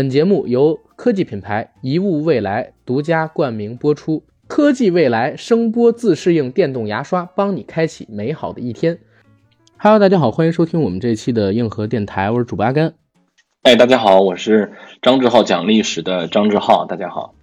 本节目由科技品牌一物未来独家冠名播出。科技未来声波自适应电动牙刷，帮你开启美好的一天。Hello，大家好，欢迎收听我们这期的硬核电台，我是主播阿甘。哎，大家好，我是张志浩讲历史的张志浩，大家好。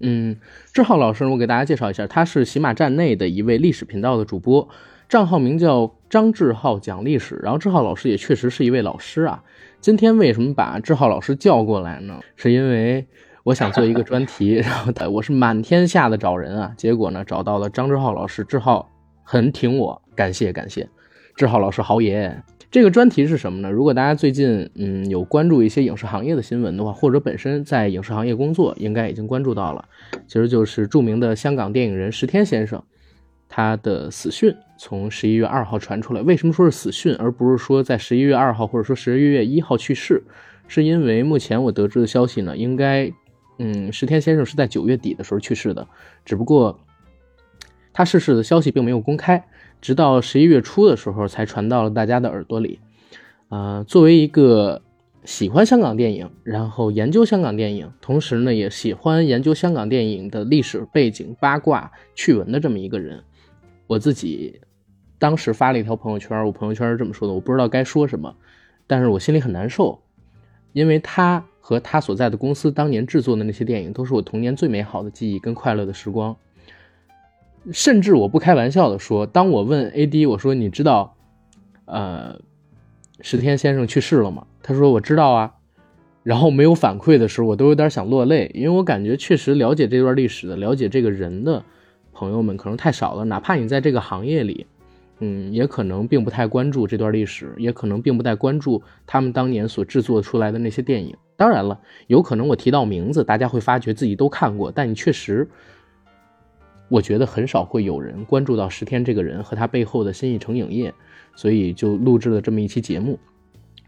嗯，志浩老师，我给大家介绍一下，他是喜马站内的一位历史频道的主播，账号名叫张志浩讲历史。然后志浩老师也确实是一位老师啊。今天为什么把志浩老师叫过来呢？是因为我想做一个专题，然后我是满天下的找人啊，结果呢找到了张志浩老师，志浩很挺我，感谢感谢，志浩老师好耶。这个专题是什么呢？如果大家最近嗯有关注一些影视行业的新闻的话，或者本身在影视行业工作，应该已经关注到了，其实就是著名的香港电影人石天先生。他的死讯从十一月二号传出来，为什么说是死讯，而不是说在十一月二号或者说十一月一号去世？是因为目前我得知的消息呢，应该，嗯，石天先生是在九月底的时候去世的，只不过他逝世的消息并没有公开，直到十一月初的时候才传到了大家的耳朵里。啊，作为一个喜欢香港电影，然后研究香港电影，同时呢也喜欢研究香港电影的历史背景、八卦趣闻的这么一个人。我自己当时发了一条朋友圈，我朋友圈是这么说的：我不知道该说什么，但是我心里很难受，因为他和他所在的公司当年制作的那些电影，都是我童年最美好的记忆跟快乐的时光。甚至我不开玩笑的说，当我问 AD 我说你知道，呃，石天先生去世了吗？他说我知道啊，然后没有反馈的时候，我都有点想落泪，因为我感觉确实了解这段历史的，了解这个人的。朋友们可能太少了，哪怕你在这个行业里，嗯，也可能并不太关注这段历史，也可能并不太关注他们当年所制作出来的那些电影。当然了，有可能我提到名字，大家会发觉自己都看过，但你确实，我觉得很少会有人关注到石天这个人和他背后的新艺城影业，所以就录制了这么一期节目。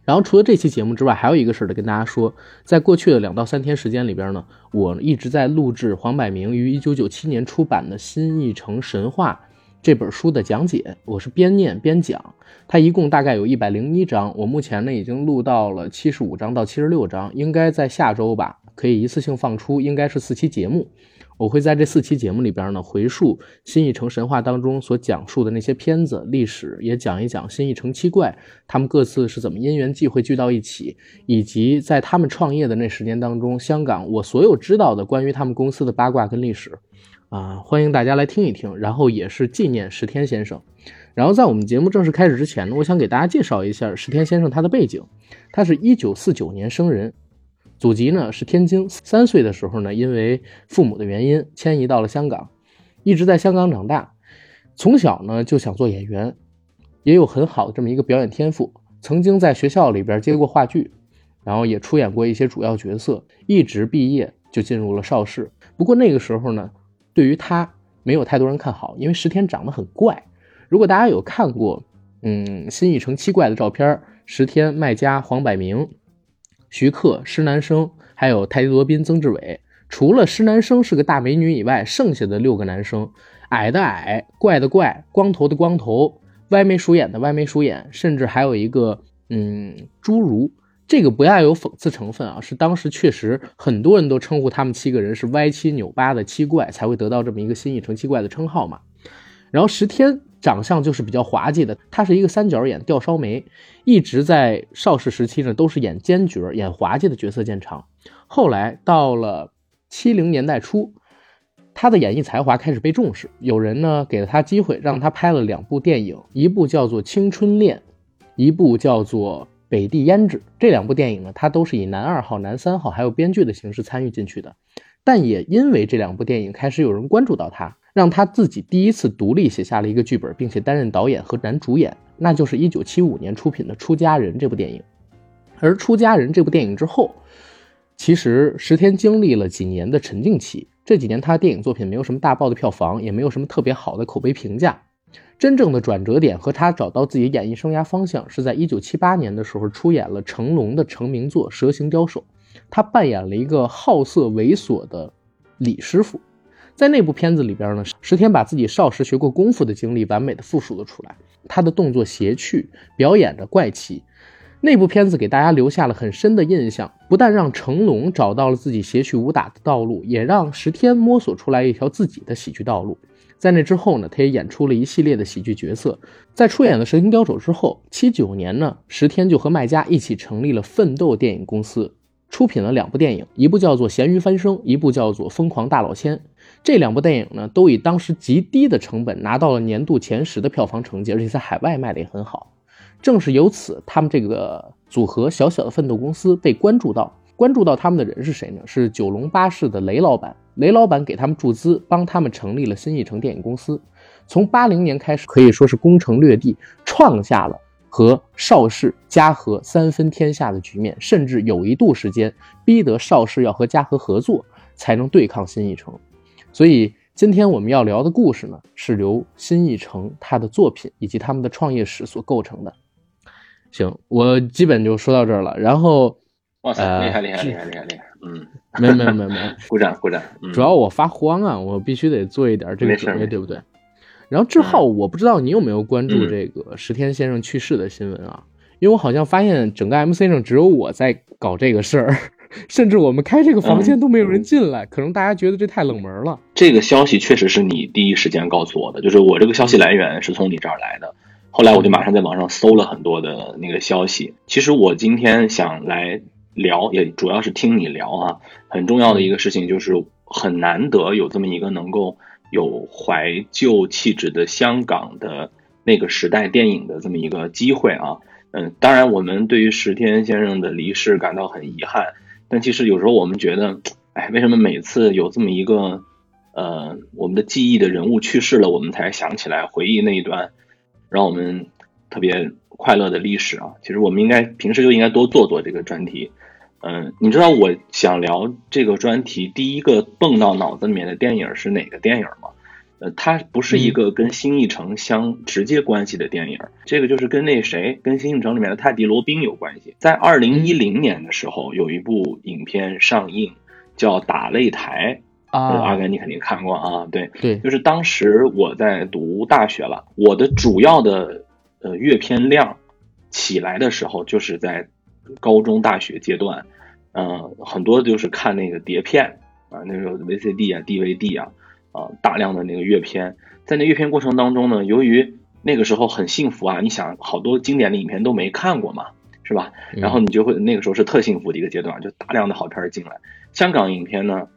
然后除了这期节目之外，还有一个事儿得跟大家说，在过去的两到三天时间里边呢，我一直在录制黄百鸣于一九九七年出版的《新艺城神话》这本书的讲解，我是边念边讲，它一共大概有一百零一章，我目前呢已经录到了七十五章到七十六章，应该在下周吧可以一次性放出，应该是四期节目。我会在这四期节目里边呢，回述新艺城神话当中所讲述的那些片子历史，也讲一讲新艺城七怪他们各自是怎么因缘际会聚到一起，以及在他们创业的那十年当中，香港我所有知道的关于他们公司的八卦跟历史，啊，欢迎大家来听一听，然后也是纪念石天先生。然后在我们节目正式开始之前呢，我想给大家介绍一下石天先生他的背景，他是一九四九年生人。祖籍呢是天津，三岁的时候呢，因为父母的原因迁移到了香港，一直在香港长大。从小呢就想做演员，也有很好的这么一个表演天赋，曾经在学校里边接过话剧，然后也出演过一些主要角色。一直毕业就进入了邵氏。不过那个时候呢，对于他没有太多人看好，因为石天长得很怪。如果大家有看过，嗯，新艺城七怪的照片，石天、麦嘉、黄百鸣。徐克、施南生，还有泰迪罗宾、曾志伟，除了施南生是个大美女以外，剩下的六个男生，矮的矮，怪的怪，光头的光头，歪眉鼠眼的歪眉鼠眼，甚至还有一个嗯侏儒。这个不要有讽刺成分啊，是当时确实很多人都称呼他们七个人是歪七扭八的七怪，才会得到这么一个新艺城七怪的称号嘛。然后十天。长相就是比较滑稽的，他是一个三角眼吊梢眉，一直在邵氏时期呢都是演奸角、演滑稽的角色见长。后来到了七零年代初，他的演艺才华开始被重视，有人呢给了他机会，让他拍了两部电影，一部叫做《青春恋》，一部叫做《北地胭脂》。这两部电影呢，他都是以男二号、男三号还有编剧的形式参与进去的。但也因为这两部电影，开始有人关注到他。让他自己第一次独立写下了一个剧本，并且担任导演和男主演，那就是一九七五年出品的《出家人》这部电影。而《出家人》这部电影之后，其实石天经历了几年的沉静期。这几年他的电影作品没有什么大爆的票房，也没有什么特别好的口碑评价。真正的转折点和他找到自己演艺生涯方向，是在一九七八年的时候出演了成龙的成名作《蛇形刁手》，他扮演了一个好色猥琐的李师傅。在那部片子里边呢，石天把自己少时学过功夫的经历完美的复述了出来。他的动作邪趣，表演着怪奇，那部片子给大家留下了很深的印象，不但让成龙找到了自己谐曲武打的道路，也让石天摸索出来一条自己的喜剧道路。在那之后呢，他也演出了一系列的喜剧角色。在出演了《神行刁手》之后，七九年呢，石天就和麦家一起成立了奋斗电影公司，出品了两部电影，一部叫做《咸鱼翻身》，一部叫做《疯狂大老千》。这两部电影呢，都以当时极低的成本拿到了年度前十的票房成绩，而且在海外卖的也很好。正是由此，他们这个组合小小的奋斗公司被关注到。关注到他们的人是谁呢？是九龙巴士的雷老板。雷老板给他们注资，帮他们成立了新艺城电影公司。从八零年开始，可以说是攻城略地，创下了和邵氏、嘉禾三分天下的局面。甚至有一度时间，逼得邵氏要和嘉禾合作，才能对抗新艺城。所以，今天我们要聊的故事呢，是由新艺城他的作品以及他们的创业史所构成的。行，我基本就说到这儿了。然后，哇塞，厉害厉害厉害厉害厉害！嗯，没有没有没有没有，鼓掌 鼓掌。主要我发慌啊，我必须得做一点这个准备，对不对？然后志浩，我不知道你有没有关注这个石天先生去世的新闻啊？因为我好像发现整个 MC 上只有我在搞这个事儿，甚至我们开这个房间都没有人进来，可能大家觉得这太冷门了。这个消息确实是你第一时间告诉我的，就是我这个消息来源是从你这儿来的。后来我就马上在网上搜了很多的那个消息。其实我今天想来聊，也主要是听你聊啊。很重要的一个事情就是很难得有这么一个能够有怀旧气质的香港的那个时代电影的这么一个机会啊。嗯，当然我们对于石天先生的离世感到很遗憾，但其实有时候我们觉得，哎，为什么每次有这么一个呃我们的记忆的人物去世了，我们才想起来回忆那一段？让我们特别快乐的历史啊！其实我们应该平时就应该多做做这个专题。嗯，你知道我想聊这个专题第一个蹦到脑子里面的电影是哪个电影吗？呃，它不是一个跟新艺城相直接关系的电影，这个就是跟那谁，跟新艺城里面的泰迪罗宾有关系。在二零一零年的时候，有一部影片上映，叫《打擂台》。啊，阿甘，你肯定看过啊，对对，就是当时我在读大学了，我的主要的呃阅片量起来的时候，就是在高中、大学阶段，嗯，很多就是看那个碟片啊，那时候 VCD 啊、DVD 啊，啊，大量的那个阅片，在那阅片过程当中呢，由于那个时候很幸福啊，你想好多经典的影片都没看过嘛，是吧？然后你就会那个时候是特幸福的一个阶段，就大量的好片进来，香港影片呢。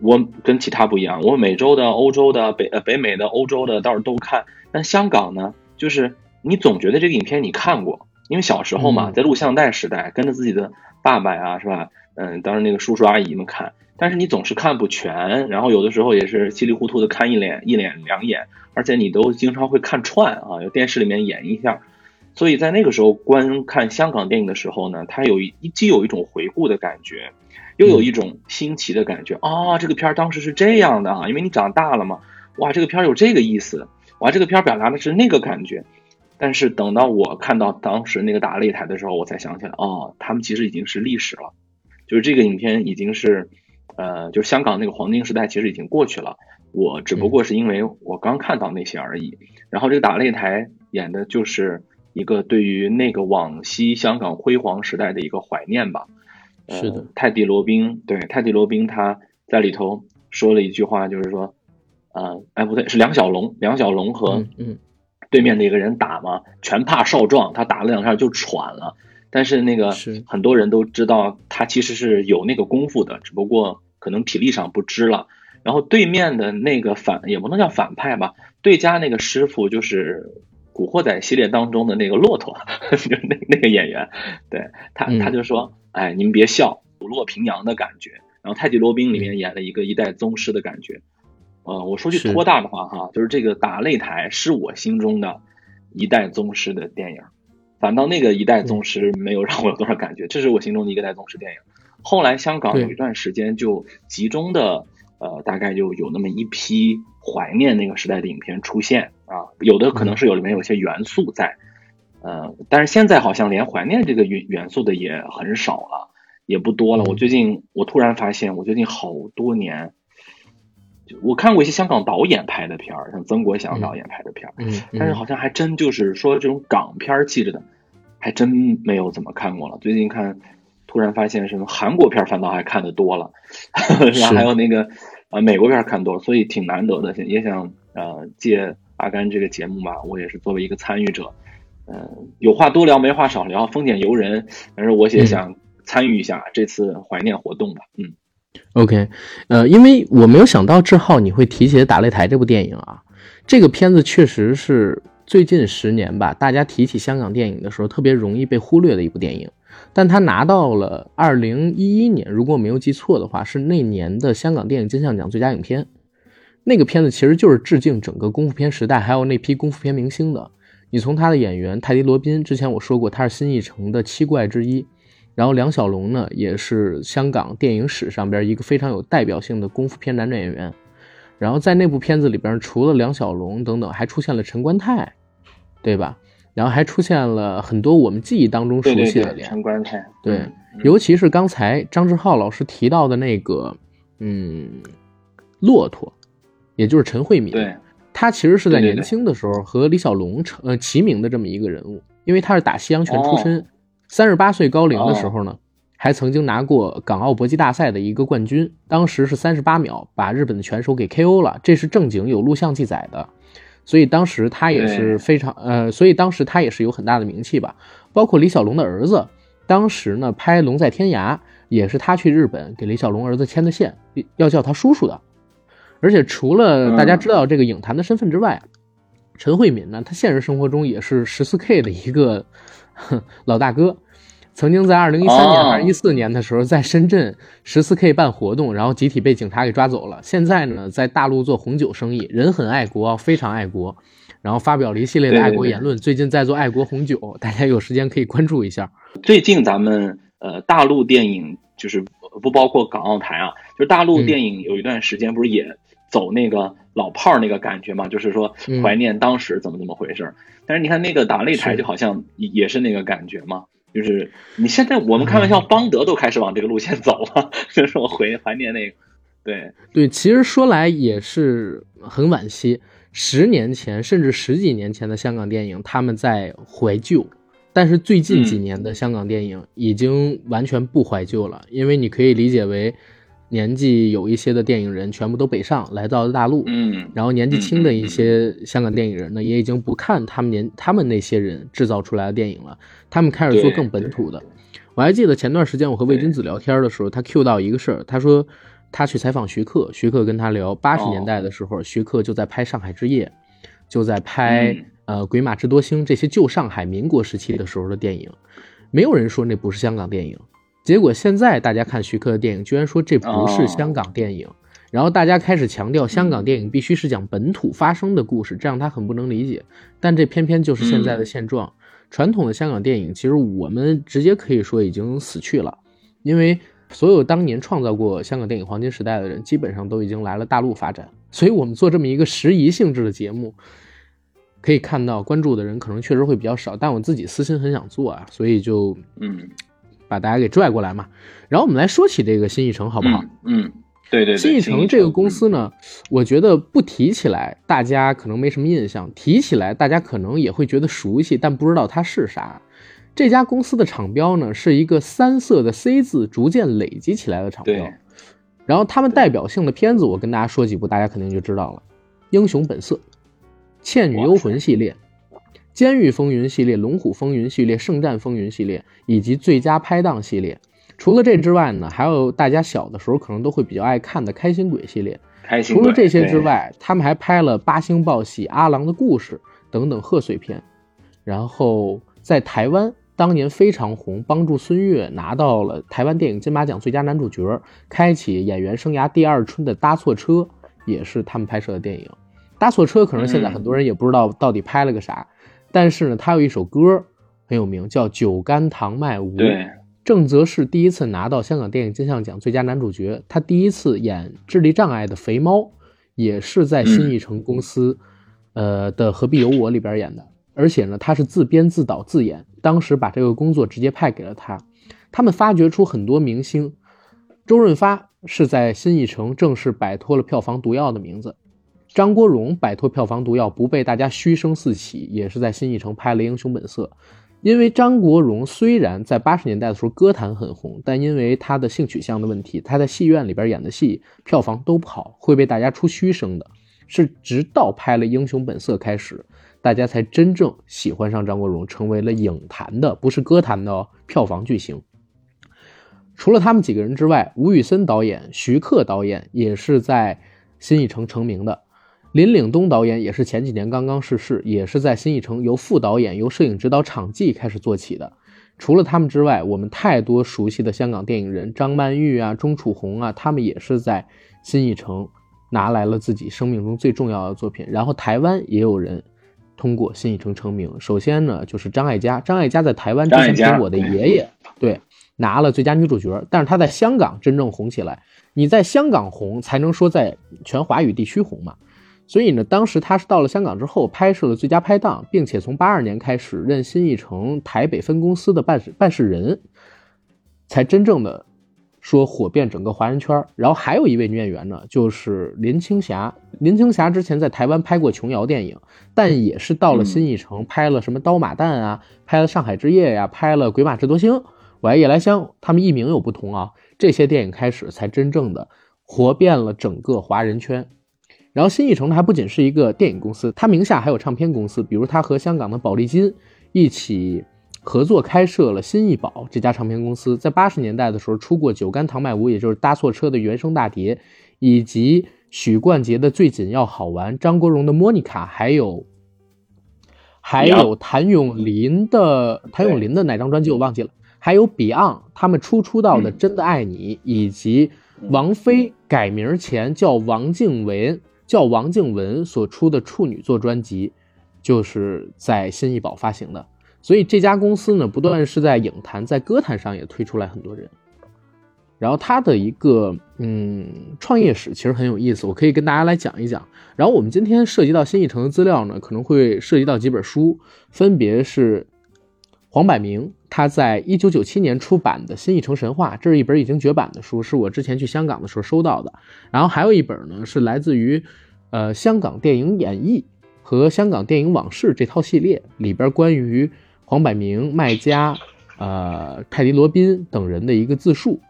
我跟其他不一样，我美洲的、欧洲的、北呃北美的、欧洲的倒是都看，但香港呢，就是你总觉得这个影片你看过，因为小时候嘛，在录像带时代，跟着自己的爸爸呀，是吧？嗯，当时那个叔叔阿姨们看，但是你总是看不全，然后有的时候也是稀里糊涂的看一脸一脸两眼，而且你都经常会看串啊，有电视里面演一下，所以在那个时候观看香港电影的时候呢，它有一既有一种回顾的感觉。又有一种新奇的感觉啊！这个片儿当时是这样的啊，因为你长大了嘛。哇，这个片儿有这个意思，哇，这个片儿表达的是那个感觉。但是等到我看到当时那个打擂台的时候，我才想起来，哦，他们其实已经是历史了，就是这个影片已经是，呃，就是香港那个黄金时代其实已经过去了。我只不过是因为我刚看到那些而已。然后这个打擂台演的就是一个对于那个往昔香港辉煌时代的一个怀念吧。是的，泰迪罗宾对泰迪罗宾他在里头说了一句话，就是说，呃，哎不对，是梁小龙，梁小龙和嗯对面的一个人打嘛，全怕少壮，他打了两下就喘了。但是那个很多人都知道他其实是有那个功夫的，只不过可能体力上不支了。然后对面的那个反也不能叫反派吧，对家那个师傅就是《古惑仔》系列当中的那个骆驼，就是那那个演员，对他他就说。哎，您别笑，虎落平阳的感觉。然后《太极罗宾》里面演了一个一代宗师的感觉。呃，我说句托大的话哈，就是这个打擂台是我心中的一代宗师的电影。反倒那个一代宗师没有让我有多少感觉，这是我心中的一个代宗师电影。后来香港有一段时间就集中的呃，大概就有那么一批怀念那个时代的影片出现啊，有的可能是有里面有些元素在。呃，但是现在好像连怀念这个元元素的也很少了，也不多了。我最近我突然发现，我最近好多年，我看过一些香港导演拍的片儿，像曾国祥导演拍的片儿，嗯，但是好像还真就是说这种港片气质的还真没有怎么看过了。最近看，突然发现什么韩国片反倒还看的多了，然后还有那个呃美国片看多了，所以挺难得的。也想呃借阿甘这个节目吧，我也是作为一个参与者，嗯，有话多聊，没话少聊，丰俭由人。但是我也想参与一下这次怀念活动吧。嗯，OK，呃，因为我没有想到志浩你会提起《打擂台》这部电影啊，这个片子确实是。最近十年吧，大家提起香港电影的时候，特别容易被忽略的一部电影，但他拿到了二零一一年，如果我没有记错的话，是那年的香港电影金像奖最佳影片。那个片子其实就是致敬整个功夫片时代，还有那批功夫片明星的。你从他的演员泰迪罗宾，之前我说过他是新艺城的七怪之一，然后梁小龙呢，也是香港电影史上边一个非常有代表性的功夫片男演员。然后在那部片子里边，除了梁小龙等等，还出现了陈观泰。对吧？然后还出现了很多我们记忆当中熟悉的脸，陈观泰。对，尤其是刚才张志浩老师提到的那个，嗯，骆驼，也就是陈慧敏。对，他其实是在年轻的时候和李小龙成呃齐名的这么一个人物，因为他是打西洋拳出身，三十八岁高龄的时候呢，还曾经拿过港澳搏击大赛的一个冠军，当时是三十八秒把日本的拳手给 KO 了，这是正经有录像记载的。所以当时他也是非常呃，所以当时他也是有很大的名气吧。包括李小龙的儿子，当时呢拍《龙在天涯》也是他去日本给李小龙儿子牵的线，要叫他叔叔的。而且除了大家知道这个影坛的身份之外，陈慧敏呢，他现实生活中也是十四 K 的一个 老大哥。曾经在二零一三年还是一四年的时候，在深圳十四 K 办活动，然后集体被警察给抓走了。现在呢，在大陆做红酒生意，人很爱国，非常爱国，然后发表了一系列的爱国言论。最近在做爱国红酒，大家有时间可以关注一下。最近咱们呃大陆电影就是不包括港澳台啊，就是大陆电影有一段时间不是也走那个老炮儿那个感觉嘛，就是说怀念当时怎么怎么回事。但是你看那个打擂台，就好像也是那个感觉嘛。就是你现在我们开玩笑，邦德都开始往这个路线走了，就是我回怀念那个，对对，其实说来也是很惋惜，十年前甚至十几年前的香港电影，他们在怀旧，但是最近几年的香港电影已经完全不怀旧了，因为你可以理解为。年纪有一些的电影人全部都北上来到了大陆，嗯，然后年纪轻的一些香港电影人呢，也已经不看他们年他们那些人制造出来的电影了，他们开始做更本土的。我还记得前段时间我和魏君子聊天的时候，他 Q 到一个事儿，他说他去采访徐克，徐克跟他聊八十年代的时候，徐克就在拍《上海之夜》，就在拍呃《鬼马智多星》这些旧上海民国时期的时候的电影，没有人说那不是香港电影。结果现在大家看徐克的电影，居然说这不是香港电影，然后大家开始强调香港电影必须是讲本土发生的故事，这样他很不能理解。但这偏偏就是现在的现状。传统的香港电影，其实我们直接可以说已经死去了，因为所有当年创造过香港电影黄金时代的人，基本上都已经来了大陆发展。所以我们做这么一个时宜性质的节目，可以看到关注的人可能确实会比较少，但我自己私心很想做啊，所以就嗯。把大家给拽过来嘛，然后我们来说起这个新艺城好不好？嗯，对对。新艺城这个公司呢，我觉得不提起来大家可能没什么印象，提起来大家可能也会觉得熟悉，但不知道它是啥。这家公司的厂标呢是一个三色的 C 字，逐渐累积起来的厂标。然后他们代表性的片子，我跟大家说几部，大家肯定就知道了：《英雄本色》、《倩女幽魂》系列。监狱风云系列、龙虎风云系列、圣战风云系列以及最佳拍档系列，除了这之外呢，还有大家小的时候可能都会比较爱看的开心鬼系列。开心除了这些之外，他们还拍了八星报喜、阿郎的故事等等贺岁片。然后在台湾当年非常红，帮助孙越拿到了台湾电影金马奖最佳男主角，开启演员生涯第二春的《搭错车》也是他们拍摄的电影。《搭错车》可能现在很多人也不知道到底拍了个啥。但是呢，他有一首歌很有名，叫《酒干倘卖无》。对，郑则仕第一次拿到香港电影金像奖最佳男主角，他第一次演智力障碍的肥猫，也是在新艺城公司，呃的《何必有我》里边演的。而且呢，他是自编自导自演，当时把这个工作直接派给了他。他们发掘出很多明星，周润发是在新艺城正式摆脱了票房毒药的名字。张国荣摆脱票房毒药，不被大家嘘声四起，也是在新艺城拍了《英雄本色》。因为张国荣虽然在八十年代的时候歌坛很红，但因为他的性取向的问题，他在戏院里边演的戏票房都不好，会被大家出嘘声的。是直到拍了《英雄本色》开始，大家才真正喜欢上张国荣，成为了影坛的，不是歌坛的，票房巨星。除了他们几个人之外，吴宇森导演、徐克导演也是在新艺城成名的。林岭东导演也是前几年刚刚逝世，也是在新艺城由副导演、由摄影指导、场记开始做起的。除了他们之外，我们太多熟悉的香港电影人，张曼玉啊、钟楚红啊，他们也是在新艺城拿来了自己生命中最重要的作品。然后台湾也有人通过新艺城成名。首先呢，就是张艾嘉，张艾嘉在台湾之前跟我的爷爷对拿了最佳女主角，但是她在香港真正红起来。你在香港红，才能说在全华语地区红嘛。所以呢，当时他是到了香港之后拍摄了《最佳拍档》，并且从八二年开始任新艺城台北分公司的办事办事人，才真正的说火遍整个华人圈。然后还有一位女演员呢，就是林青霞。林青霞之前在台湾拍过琼瑶电影，但也是到了新艺城拍了什么《刀马旦》啊，拍了《上海之夜》呀，拍了《鬼马智多星》《我爱夜来香》，他们艺名有不同啊。这些电影开始才真正的火遍了整个华人圈。然后新艺城呢还不仅是一个电影公司，它名下还有唱片公司，比如它和香港的宝丽金一起合作开设了新艺宝这家唱片公司，在八十年代的时候出过《酒干倘卖无》，也就是搭错车的原声大碟，以及许冠杰的《最紧要好玩》，张国荣的《莫妮卡》，还有还有谭咏麟的谭咏麟的哪张专辑我忘记了，还有 Beyond 他们初出道的《真的爱你》，以及王菲改名前叫王静雯。叫王静雯所出的处女作专辑，就是在新艺宝发行的。所以这家公司呢，不断是在影坛、在歌坛上也推出来很多人。然后他的一个嗯创业史其实很有意思，我可以跟大家来讲一讲。然后我们今天涉及到新艺城的资料呢，可能会涉及到几本书，分别是黄百鸣他在一九九七年出版的《新艺城神话》，这是一本已经绝版的书，是我之前去香港的时候收到的。然后还有一本呢，是来自于。呃，香港电影演绎和香港电影往事这套系列里边，关于黄百鸣、麦家、呃泰迪罗宾等人的一个自述。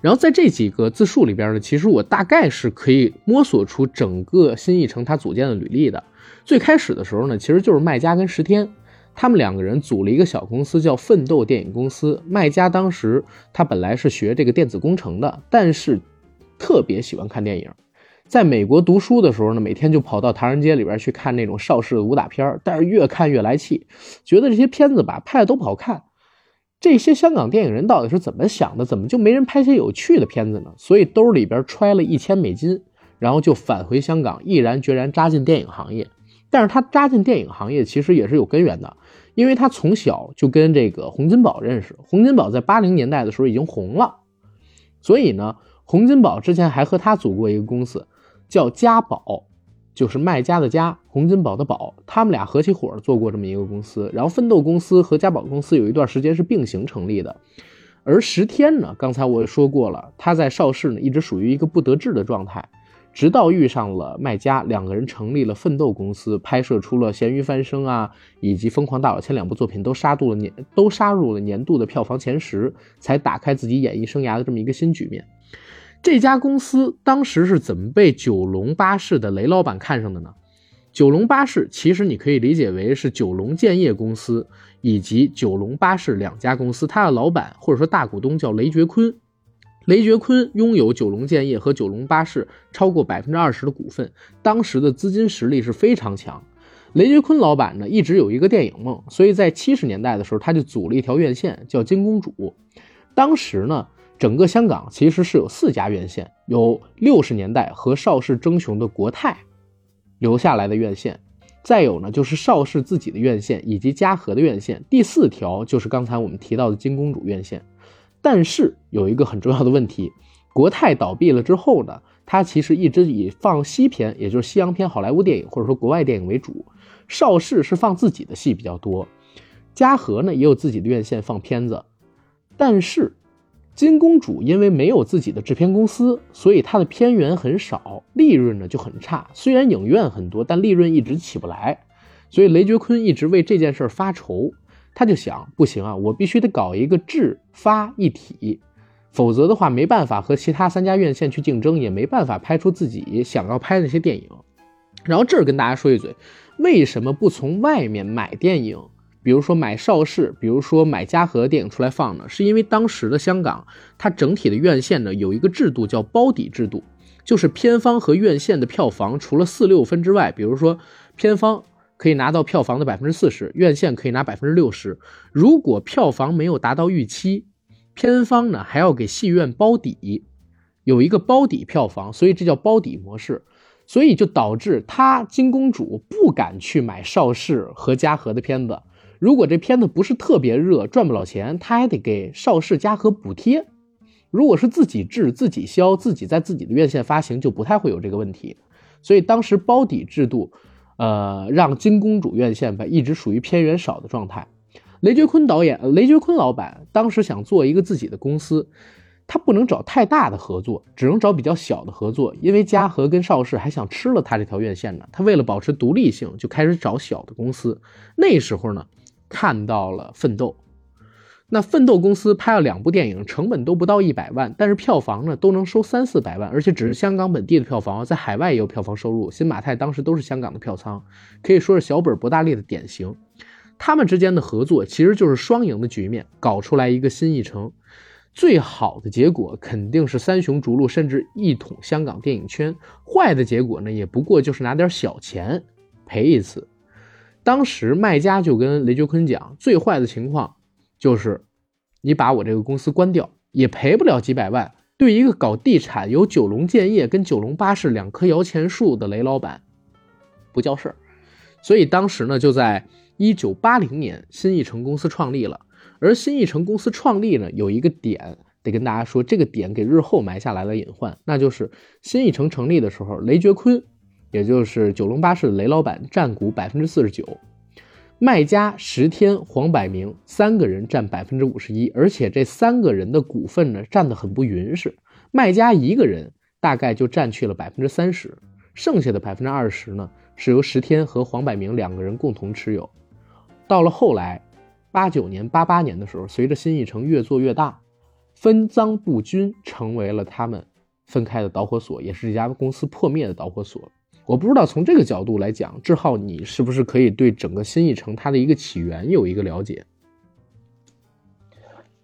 然后在这几个自述里边呢，其实我大概是可以摸索出整个新艺城他组建的履历的。最开始的时候呢，其实就是麦家跟石天他们两个人组了一个小公司，叫奋斗电影公司。麦家当时他本来是学这个电子工程的，但是特别喜欢看电影。在美国读书的时候呢，每天就跑到唐人街里边去看那种邵氏的武打片但是越看越来气，觉得这些片子吧拍的都不好看。这些香港电影人到底是怎么想的？怎么就没人拍些有趣的片子呢？所以兜里边揣了一千美金，然后就返回香港，毅然决然扎进电影行业。但是他扎进电影行业其实也是有根源的，因为他从小就跟这个洪金宝认识，洪金宝在八零年代的时候已经红了，所以呢，洪金宝之前还和他组过一个公司。叫家宝，就是卖家的家，洪金宝的宝，他们俩合起伙做过这么一个公司。然后奋斗公司和家宝公司有一段时间是并行成立的。而石天呢，刚才我也说过了，他在邵氏呢一直属于一个不得志的状态，直到遇上了卖家，两个人成立了奋斗公司，拍摄出了《咸鱼翻身》啊，以及《疯狂大佬》前》两部作品，都杀入了年都杀入了年度的票房前十，才打开自己演艺生涯的这么一个新局面。这家公司当时是怎么被九龙巴士的雷老板看上的呢？九龙巴士其实你可以理解为是九龙建业公司以及九龙巴士两家公司，它的老板或者说大股东叫雷觉坤。雷觉坤拥有九龙建业和九龙巴士超过百分之二十的股份，当时的资金实力是非常强。雷觉坤老板呢一直有一个电影梦，所以在七十年代的时候他就组了一条院线叫金公主。当时呢。整个香港其实是有四家院线，有六十年代和邵氏争雄的国泰留下来的院线，再有呢就是邵氏自己的院线以及嘉禾的院线，第四条就是刚才我们提到的金公主院线。但是有一个很重要的问题，国泰倒闭了之后呢，它其实一直以放西片，也就是西洋片、好莱坞电影或者说国外电影为主，邵氏是放自己的戏比较多，嘉禾呢也有自己的院线放片子，但是。金公主因为没有自己的制片公司，所以她的片源很少，利润呢就很差。虽然影院很多，但利润一直起不来。所以雷觉坤一直为这件事发愁。他就想，不行啊，我必须得搞一个制发一体，否则的话没办法和其他三家院线去竞争，也没办法拍出自己想要拍那些电影。然后这儿跟大家说一嘴，为什么不从外面买电影？比如说买邵氏，比如说买嘉禾电影出来放呢？是因为当时的香港，它整体的院线呢有一个制度叫包底制度，就是片方和院线的票房除了四六分之外，比如说片方可以拿到票房的百分之四十，院线可以拿百分之六十。如果票房没有达到预期，片方呢还要给戏院包底，有一个包底票房，所以这叫包底模式。所以就导致他金公主不敢去买邵氏和嘉禾的片子。如果这片子不是特别热，赚不了钱，他还得给邵氏嘉禾补贴。如果是自己制、自己销、自己在自己的院线发行，就不太会有这个问题。所以当时包底制度，呃，让金公主院线吧一直属于片源少的状态。雷觉坤导演、雷觉坤老板当时想做一个自己的公司，他不能找太大的合作，只能找比较小的合作，因为嘉禾跟邵氏还想吃了他这条院线呢。他为了保持独立性，就开始找小的公司。那时候呢。看到了《奋斗》，那《奋斗》公司拍了两部电影，成本都不到一百万，但是票房呢都能收三四百万，而且只是香港本地的票房，在海外也有票房收入。新马泰当时都是香港的票仓，可以说是小本博大利的典型。他们之间的合作其实就是双赢的局面，搞出来一个新艺城。最好的结果肯定是三雄逐鹿，甚至一统香港电影圈；坏的结果呢，也不过就是拿点小钱赔一次。当时卖家就跟雷觉坤讲，最坏的情况就是你把我这个公司关掉，也赔不了几百万。对一个搞地产有九龙建业跟九龙巴士两棵摇钱树的雷老板，不叫事儿。所以当时呢，就在一九八零年，新艺城公司创立了。而新艺城公司创立呢，有一个点得跟大家说，这个点给日后埋下来了隐患，那就是新艺城成立的时候，雷觉坤。也就是九龙巴士的雷老板占股百分之四十九，卖家石天、黄百鸣三个人占百分之五十一，而且这三个人的股份呢占得很不匀实，卖家一个人大概就占去了百分之三十，剩下的百分之二十呢是由石天和黄百鸣两个人共同持有。到了后来，八九年、八八年的时候，随着新艺城越做越大，分赃不均成为了他们分开的导火索，也是这家公司破灭的导火索。我不知道从这个角度来讲，志浩，你是不是可以对整个新艺城它的一个起源有一个了解？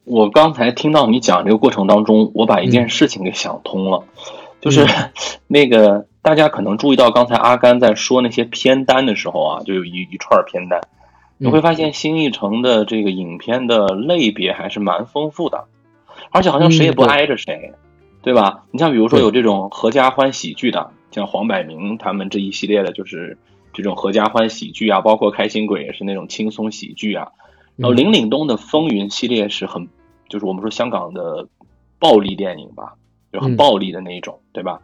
我刚才听到你讲这个过程当中，我把一件事情给想通了，就是 那个大家可能注意到，刚才阿甘在说那些片单的时候啊，就有一一串片单，你会发现新艺城的这个影片的类别还是蛮丰富的，而且好像谁也不挨着谁，对吧？你像比如说有这种合家欢喜剧的。像黄百鸣他们这一系列的，就是这种合家欢喜剧啊，包括开心鬼也是那种轻松喜剧啊。然后林岭东的风云系列是很，就是我们说香港的暴力电影吧，就很暴力的那一种，对吧？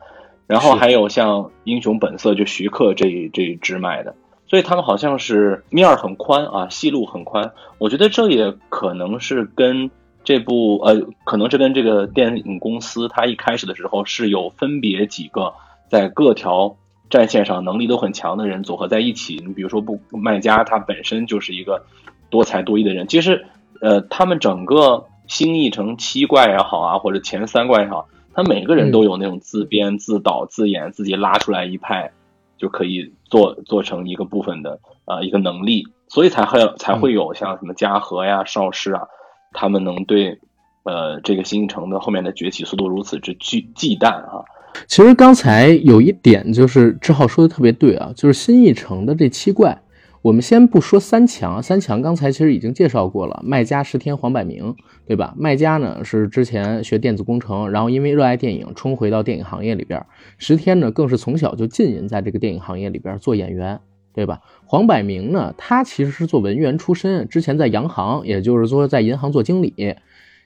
然后还有像英雄本色，就徐克这这一支卖的，所以他们好像是面儿很宽啊，戏路很宽。我觉得这也可能是跟这部呃，可能是跟这个电影公司它一开始的时候是有分别几个。在各条战线上能力都很强的人组合在一起，你比如说不卖家，他本身就是一个多才多艺的人。其实，呃，他们整个新艺城七怪也好啊，或者前三怪也好，他每个人都有那种自编自导自演，自己拉出来一派就可以做做成一个部分的啊一个能力，所以才会才会有像什么嘉禾呀、邵氏啊，他们能对呃这个新艺城的后面的崛起速度如此之忌忌惮啊。其实刚才有一点就是志浩说的特别对啊，就是新艺城的这七怪，我们先不说三强，三强刚才其实已经介绍过了，卖家石天黄百鸣，对吧？卖家呢是之前学电子工程，然后因为热爱电影冲回到电影行业里边，石天呢更是从小就浸淫在这个电影行业里边做演员，对吧？黄百鸣呢，他其实是做文员出身，之前在洋行，也就是说在银行做经理，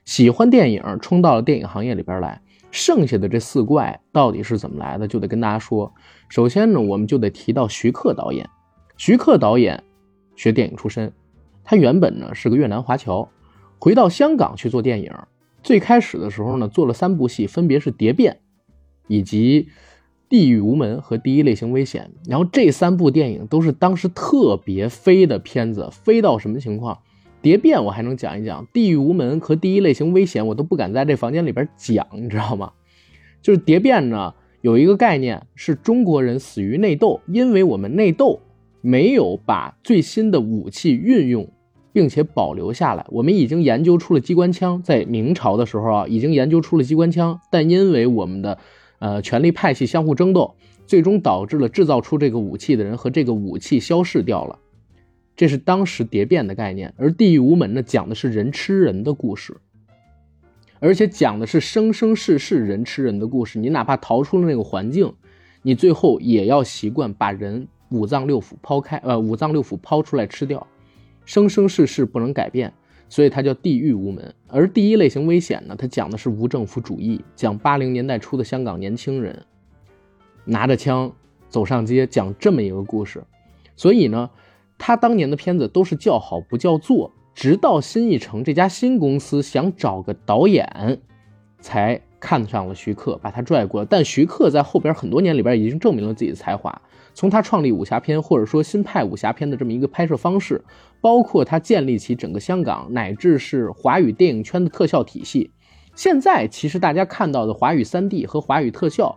喜欢电影，冲到了电影行业里边来。剩下的这四怪到底是怎么来的，就得跟大家说。首先呢，我们就得提到徐克导演。徐克导演学电影出身，他原本呢是个越南华侨，回到香港去做电影。最开始的时候呢，做了三部戏，分别是《蝶变》以及《地狱无门》和《第一类型危险》。然后这三部电影都是当时特别飞的片子，飞到什么情况？蝶变我还能讲一讲，地狱无门和第一类型危险我都不敢在这房间里边讲，你知道吗？就是蝶变呢，有一个概念是中国人死于内斗，因为我们内斗没有把最新的武器运用，并且保留下来。我们已经研究出了机关枪，在明朝的时候啊，已经研究出了机关枪，但因为我们的呃权力派系相互争斗，最终导致了制造出这个武器的人和这个武器消失掉了。这是当时蝶变的概念，而地狱无门呢，讲的是人吃人的故事，而且讲的是生生世世人吃人的故事。你哪怕逃出了那个环境，你最后也要习惯把人五脏六腑抛开，呃，五脏六腑抛出来吃掉，生生世世不能改变，所以它叫地狱无门。而第一类型危险呢，它讲的是无政府主义，讲八零年代初的香港年轻人拿着枪走上街，讲这么一个故事，所以呢。他当年的片子都是叫好不叫座，直到新艺城这家新公司想找个导演，才看上了徐克，把他拽过来。但徐克在后边很多年里边已经证明了自己的才华，从他创立武侠片或者说新派武侠片的这么一个拍摄方式，包括他建立起整个香港乃至是华语电影圈的特效体系。现在其实大家看到的华语三 D 和华语特效，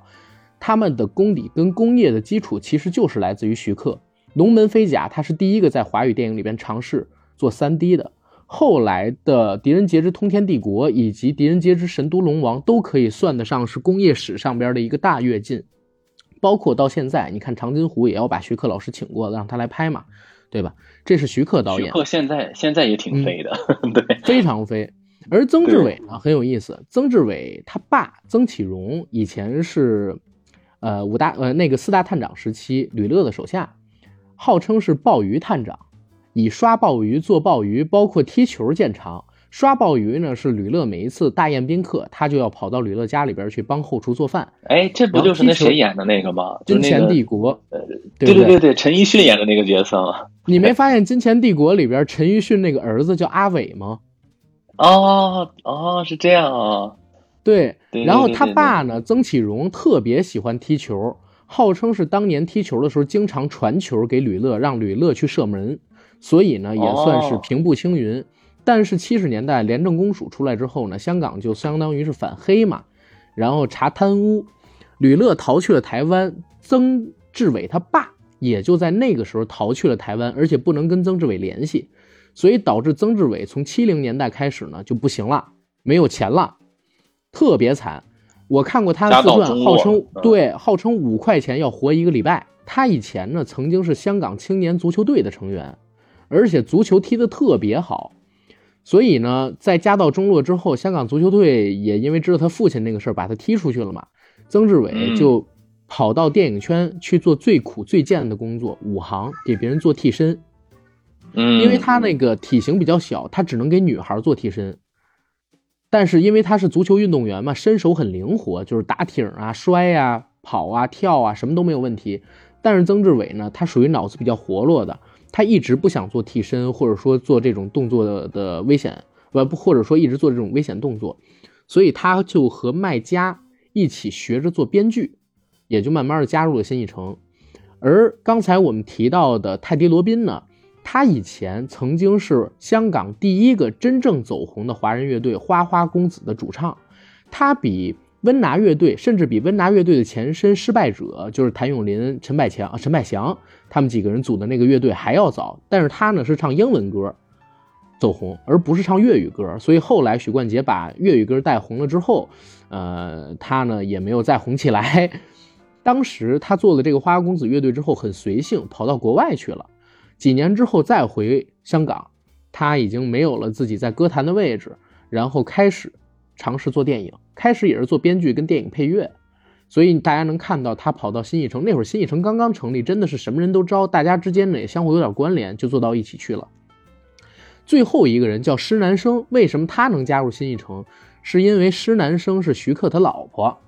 他们的功底跟工业的基础其实就是来自于徐克。龙门飞甲，他是第一个在华语电影里边尝试做 3D 的。后来的《狄仁杰之通天帝国》以及《狄仁杰之神都龙王》都可以算得上是工业史上边的一个大跃进。包括到现在，你看《长津湖》也要把徐克老师请过来让他来拍嘛，对吧？这是徐克导演。徐克现在现在也挺飞的，对，非常飞。而曾志伟呢，很有意思。曾志伟他爸曾启荣以前是，呃，五大呃那个四大探长时期吕乐的手下。号称是鲍鱼探长，以刷鲍鱼做鲍鱼，包括踢球见长。刷鲍鱼呢是吕乐每一次大宴宾客，他就要跑到吕乐家里边去帮后厨做饭。哎，这不就是那谁演的那个吗？金钱帝国。呃，对对对对，陈奕迅演的那个角色吗？你没发现金钱帝国里边陈奕迅那个儿子叫阿伟吗？哦哦，是这样啊。对，然后他爸呢，曾启荣特别喜欢踢球。号称是当年踢球的时候经常传球给吕乐，让吕乐去射门，所以呢也算是平步青云。但是七十年代廉政公署出来之后呢，香港就相当于是反黑嘛，然后查贪污，吕乐逃去了台湾，曾志伟他爸也就在那个时候逃去了台湾，而且不能跟曾志伟联系，所以导致曾志伟从七零年代开始呢就不行了，没有钱了，特别惨。我看过他的自传，号称对，号称五块钱要活一个礼拜。他以前呢曾经是香港青年足球队的成员，而且足球踢得特别好。所以呢，在家道中落之后，香港足球队也因为知道他父亲那个事儿，把他踢出去了嘛。曾志伟就跑到电影圈去做最苦最贱的工作——武行，给别人做替身。嗯，因为他那个体型比较小，他只能给女孩做替身。但是因为他是足球运动员嘛，身手很灵活，就是打挺啊、摔呀、跑啊、跳啊，什么都没有问题。但是曾志伟呢，他属于脑子比较活络的，他一直不想做替身，或者说做这种动作的的危险，不不，或者说一直做这种危险动作，所以他就和麦家一起学着做编剧，也就慢慢的加入了新艺城。而刚才我们提到的泰迪罗宾呢？他以前曾经是香港第一个真正走红的华人乐队花花公子的主唱，他比温拿乐队，甚至比温拿乐队的前身失败者，就是谭咏麟、陈百强、陈百祥他们几个人组的那个乐队还要早。但是他呢是唱英文歌走红，而不是唱粤语歌，所以后来许冠杰把粤语歌带红了之后，呃，他呢也没有再红起来。当时他做了这个花花公子乐队之后，很随性跑到国外去了。几年之后再回香港，他已经没有了自己在歌坛的位置，然后开始尝试做电影，开始也是做编剧跟电影配乐，所以大家能看到他跑到新艺城那会儿，新艺城刚刚成立，真的是什么人都招，大家之间呢也相互有点关联，就做到一起去了。最后一个人叫施南生，为什么他能加入新艺城？是因为施南生是徐克他老婆。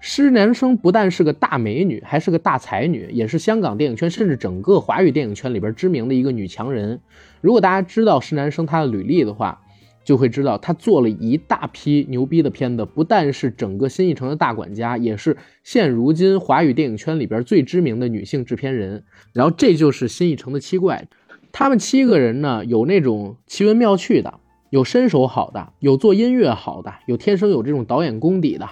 施南生不但是个大美女，还是个大才女，也是香港电影圈甚至整个华语电影圈里边知名的一个女强人。如果大家知道施南生她的履历的话，就会知道她做了一大批牛逼的片子，不但是整个新艺城的大管家，也是现如今华语电影圈里边最知名的女性制片人。然后这就是新艺城的七怪。他们七个人呢，有那种奇闻妙趣的，有身手好的，有做音乐好的，有天生有这种导演功底的，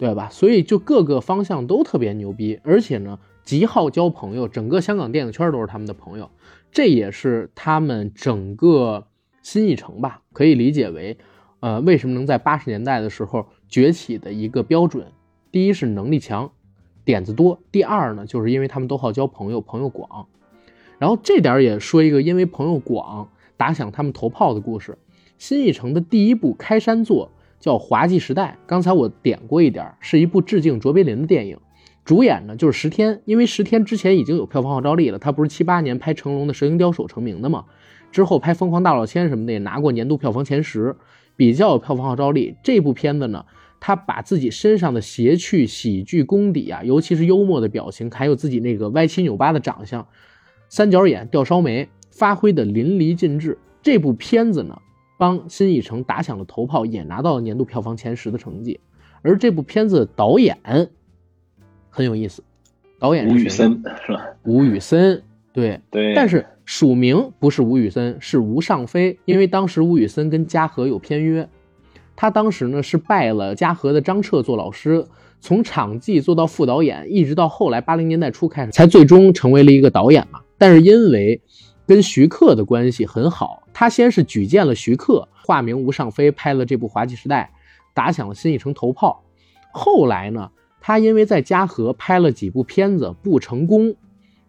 对吧？所以就各个方向都特别牛逼，而且呢，极好交朋友，整个香港电影圈都是他们的朋友，这也是他们整个新艺城吧，可以理解为，呃，为什么能在八十年代的时候崛起的一个标准。第一是能力强，点子多；第二呢，就是因为他们都好交朋友，朋友广。然后这点也说一个，因为朋友广打响他们头炮的故事。新艺城的第一部开山作叫《滑稽时代》，刚才我点过一点，是一部致敬卓别林的电影，主演呢就是石天。因为石天之前已经有票房号召力了，他不是七八年拍成龙的《蛇形刁手》成名的嘛？之后拍《疯狂大老千》什么的也拿过年度票房前十，比较有票房号召力。这部片子呢，他把自己身上的邪趣、喜剧功底啊，尤其是幽默的表情，还有自己那个歪七扭八的长相。三角眼、吊梢眉，发挥的淋漓尽致。这部片子呢，帮新艺城打响了头炮，也拿到了年度票房前十的成绩。而这部片子导演很有意思，导演吴宇森是吧？吴宇森，对对。但是署名不是吴宇森，是吴尚飞，因为当时吴宇森跟嘉禾有片约，他当时呢是拜了嘉禾的张彻做老师。从场记做到副导演，一直到后来八零年代初开始，才最终成为了一个导演嘛。但是因为跟徐克的关系很好，他先是举荐了徐克，化名吴尚飞拍了这部《滑稽时代》，打响了新艺城头炮。后来呢，他因为在嘉禾拍了几部片子不成功，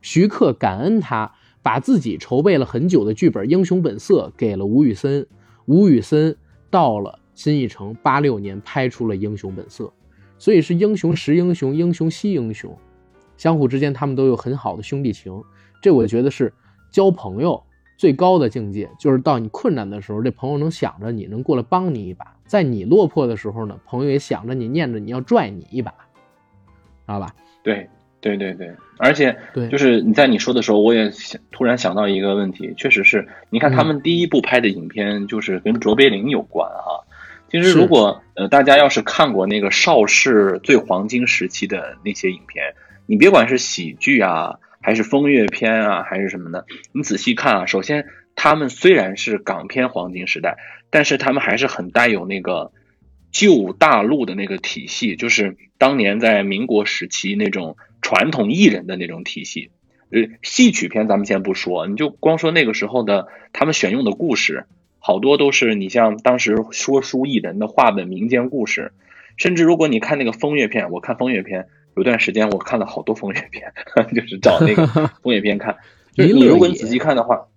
徐克感恩他，把自己筹备了很久的剧本《英雄本色》给了吴宇森。吴宇森到了新艺城，八六年拍出了《英雄本色》。所以是英雄识英雄，英雄惜英雄，相互之间他们都有很好的兄弟情。这我觉得是交朋友最高的境界，就是到你困难的时候，这朋友能想着你，能过来帮你一把；在你落魄的时候呢，朋友也想着你，念着你要拽你一把，知道吧？对，对，对，对。而且，对，就是你在你说的时候，我也想突然想到一个问题，确实是你看他们第一部拍的影片就是跟卓别林有关啊。其实，如果呃大家要是看过那个邵氏最黄金时期的那些影片，你别管是喜剧啊，还是风月片啊，还是什么的，你仔细看啊。首先，他们虽然是港片黄金时代，但是他们还是很带有那个旧大陆的那个体系，就是当年在民国时期那种传统艺人的那种体系。呃，戏曲片咱们先不说，你就光说那个时候的他们选用的故事。好多都是你像当时说书艺人的话的民间故事，甚至如果你看那个风月片，我看风月片有段时间我看了好多风月片，就是找那个 风月片看。就是你如果你仔细看的话，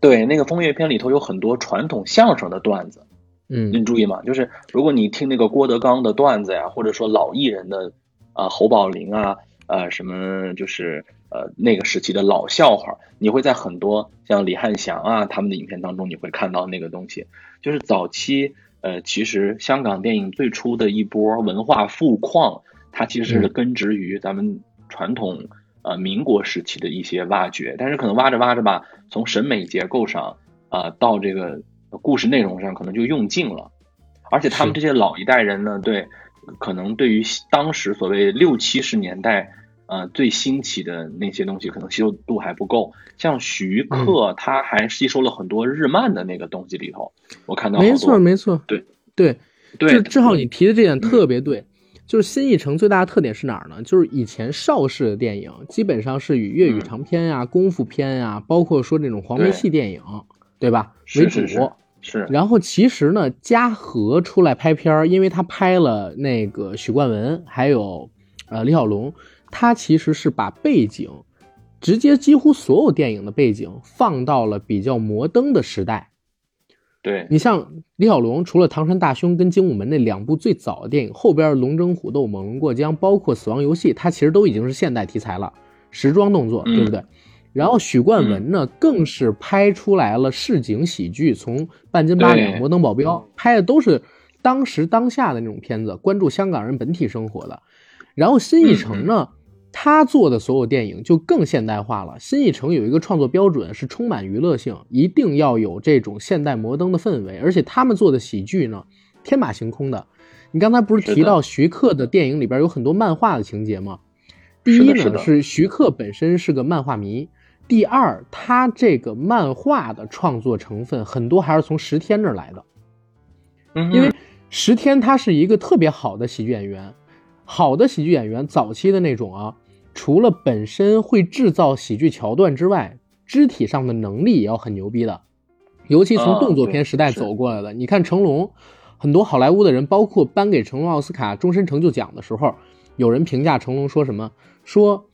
对那个风月片里头有很多传统相声的段子，嗯，你注意吗？就是如果你听那个郭德纲的段子呀，或者说老艺人的啊侯宝林啊，呃什么就是。呃，那个时期的老笑话，你会在很多像李汉祥啊他们的影片当中，你会看到那个东西。就是早期，呃，其实香港电影最初的一波文化富矿，它其实是根植于咱们传统呃民国时期的一些挖掘。但是可能挖着挖着吧，从审美结构上啊，到这个故事内容上，可能就用尽了。而且他们这些老一代人呢，对，可能对于当时所谓六七十年代。呃，最新奇的那些东西可能吸收度还不够，像徐克，他还吸收了很多日漫的那个东西里头。我看到没错没错，对对对，就志浩你提的这点特别对，就是新艺城最大的特点是哪儿呢？就是以前邵氏的电影基本上是以粤语长片呀、功夫片呀，包括说这种黄梅戏电影，对吧为主是。然后其实呢，嘉禾出来拍片儿，因为他拍了那个许冠文，还有呃李小龙。他其实是把背景，直接几乎所有电影的背景放到了比较摩登的时代。对你像李小龙，除了《唐山大兄》跟《精武门》那两部最早的电影，后边《龙争虎斗》《猛龙过江》，包括《死亡游戏》，它其实都已经是现代题材了，时装动作，对不对？然后许冠文呢，更是拍出来了市井喜剧，从《半斤八两》《摩登保镖》拍的都是当时当下的那种片子，关注香港人本体生活的。然后新艺城呢？他做的所有电影就更现代化了。新艺城有一个创作标准是充满娱乐性，一定要有这种现代摩登的氛围。而且他们做的喜剧呢，天马行空的。你刚才不是提到徐克的电影里边有很多漫画的情节吗？第一呢是徐克本身是个漫画迷，第二，他这个漫画的创作成分很多还是从石天那儿来的，因为石天他是一个特别好的喜剧演员，好的喜剧演员早期的那种啊，除了本身会制造喜剧桥段之外，肢体上的能力也要很牛逼的，尤其从动作片时代走过来的。你看成龙，很多好莱坞的人，包括颁给成龙奥斯卡终身成就奖的时候，有人评价成龙说什么？说。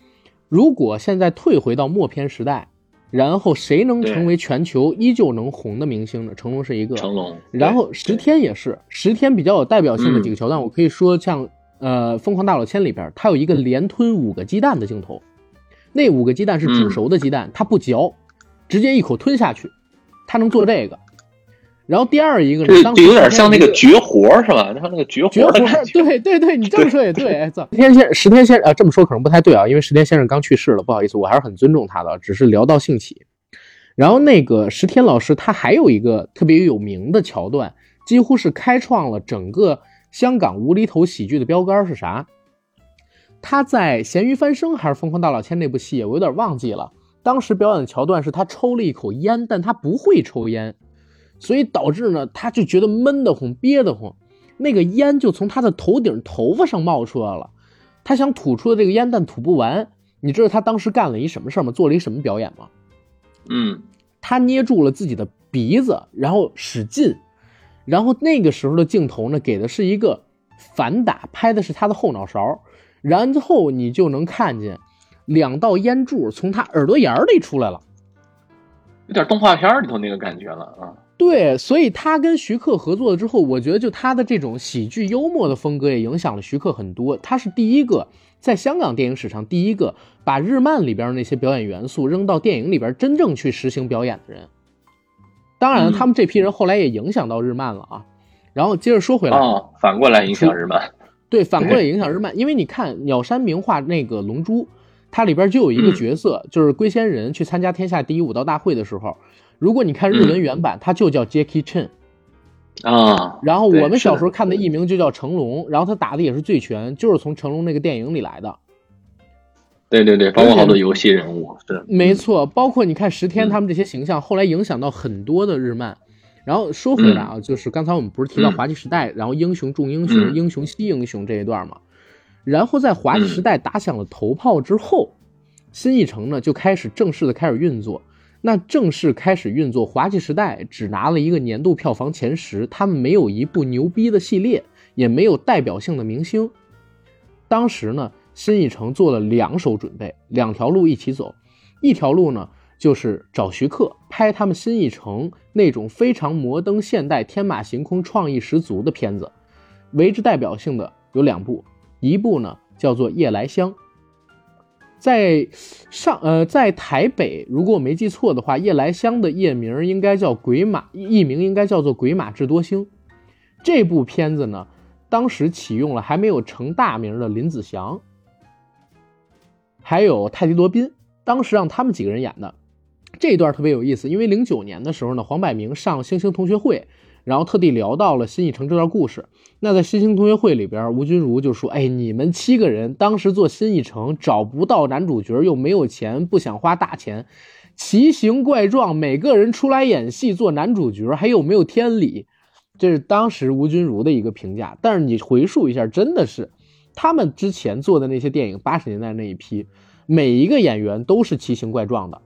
如果现在退回到默片时代，然后谁能成为全球依旧能红的明星呢？成龙是一个。成龙。然后石天也是，石天比较有代表性的几个桥段，我可以说像呃《疯狂大老千》里边，他有一个连吞五个鸡蛋的镜头，那五个鸡蛋是煮熟的鸡蛋，他不嚼，直接一口吞下去，他能做这个。然后第二一个呢，就有点像那个绝活是吧？像 那个绝活。绝活，对对对，你这么说也对。哎，石天先石天先啊，这么说可能不太对啊，因为石天先生刚去世了，不好意思，我还是很尊重他的，只是聊到兴起。然后那个石天老师，他还有一个特别有名的桥段，几乎是开创了整个香港无厘头喜剧的标杆是啥？他在《咸鱼翻身》还是《疯狂大老千》那部戏，我有点忘记了。当时表演的桥段是他抽了一口烟，但他不会抽烟。所以导致呢，他就觉得闷得慌、憋得慌，那个烟就从他的头顶、头发上冒出来了。他想吐出的这个烟，但吐不完。你知道他当时干了一什么事吗？做了一什么表演吗？嗯，他捏住了自己的鼻子，然后使劲，然后那个时候的镜头呢，给的是一个反打，拍的是他的后脑勺，然后你就能看见两道烟柱从他耳朵眼里出来了，有点动画片里头那个感觉了啊。对，所以他跟徐克合作了之后，我觉得就他的这种喜剧幽默的风格也影响了徐克很多。他是第一个在香港电影史上第一个把日漫里边那些表演元素扔到电影里边真正去实行表演的人。当然了，他们这批人后来也影响到日漫了啊。然后接着说回来，反过来影响日漫。对，反过来影响日漫，因为你看鸟山明画那个《龙珠》，它里边就有一个角色，就是龟仙人去参加天下第一武道大会的时候。如果你看日文原版，他就叫 Jackie Chan，啊，然后我们小时候看的译名就叫成龙，然后他打的也是醉拳，就是从成龙那个电影里来的。对对对，包括好多游戏人物，是。没错，包括你看石天他们这些形象，后来影响到很多的日漫。然后说回来啊，就是刚才我们不是提到滑稽时代，然后英雄重英雄，英雄惜英雄这一段嘛，然后在滑稽时代打响了头炮之后，新艺城呢就开始正式的开始运作。那正式开始运作，滑稽时代只拿了一个年度票房前十，他们没有一部牛逼的系列，也没有代表性的明星。当时呢，新艺城做了两手准备，两条路一起走。一条路呢，就是找徐克拍他们新艺城那种非常摩登、现代、天马行空、创意十足的片子。为之代表性的有两部，一部呢叫做《夜来香》。在上呃，在台北，如果我没记错的话，夜来香的夜名应该叫鬼马，译名应该叫做鬼马智多星。这部片子呢，当时启用了还没有成大名的林子祥，还有泰迪罗宾，当时让他们几个人演的。这一段特别有意思，因为零九年的时候呢，黄百鸣上星星同学会。然后特地聊到了新艺城这段故事。那在新星同学会里边，吴君如就说：“哎，你们七个人当时做新艺城找不到男主角，又没有钱，不想花大钱，奇形怪状，每个人出来演戏做男主角，还有没有天理？”这是当时吴君如的一个评价。但是你回溯一下，真的是他们之前做的那些电影，八十年代那一批，每一个演员都是奇形怪状的，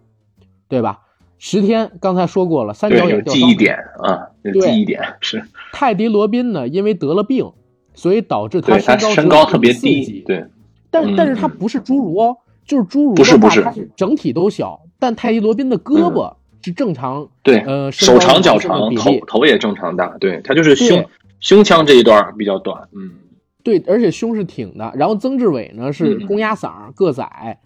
对吧？十天刚才说过了，三角眼记忆点啊，记忆点是。泰迪罗宾呢，因为得了病，所以导致他身高身高特别低。对，但但是他不是侏儒哦，就是侏儒不是不是，他是整体都小，但泰迪罗宾的胳膊是正常，对，呃，手长脚长，头头也正常大，对他就是胸胸腔这一段比较短，嗯，对，而且胸是挺的。然后曾志伟呢是公鸭嗓，个仔。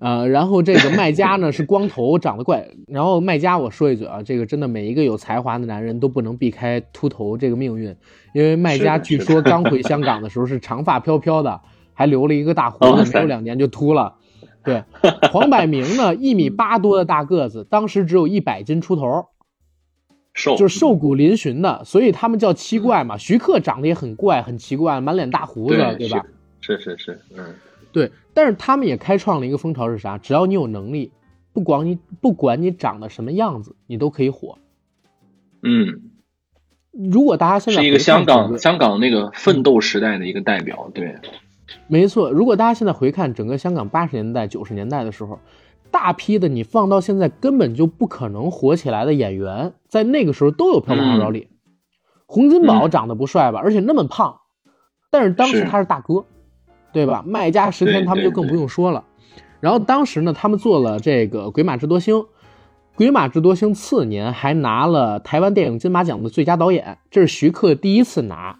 呃，然后这个卖家呢是光头，长得怪。然后卖家，我说一嘴啊，这个真的每一个有才华的男人都不能避开秃头这个命运，因为卖家据说刚回香港的时候是长发飘飘的，还留了一个大胡子，没有两年就秃了。对，黄百鸣呢一米八多的大个子，当时只有一百斤出头，瘦就是瘦骨嶙峋的，所以他们叫七怪嘛。徐克长得也很怪，很奇怪，满脸大胡子，对吧？是是是，嗯。对，但是他们也开创了一个风潮是啥？只要你有能力，不管你不管你长得什么样子，你都可以火。嗯，如果大家现在是一个香港香港那个奋斗时代的一个代表，对，没错，如果大家现在回看整个香港八十年代、九十年代的时候，大批的你放到现在根本就不可能火起来的演员，在那个时候都有票房号召力。洪金宝嗯长得不帅吧，而且那么胖，但是当时他是大哥，对吧？麦家石天他们就更不用说了。然后当时呢，他们做了这个《鬼马智多星》，《鬼马智多星》次年还拿了台湾电影金马奖的最佳导演，这是徐克第一次拿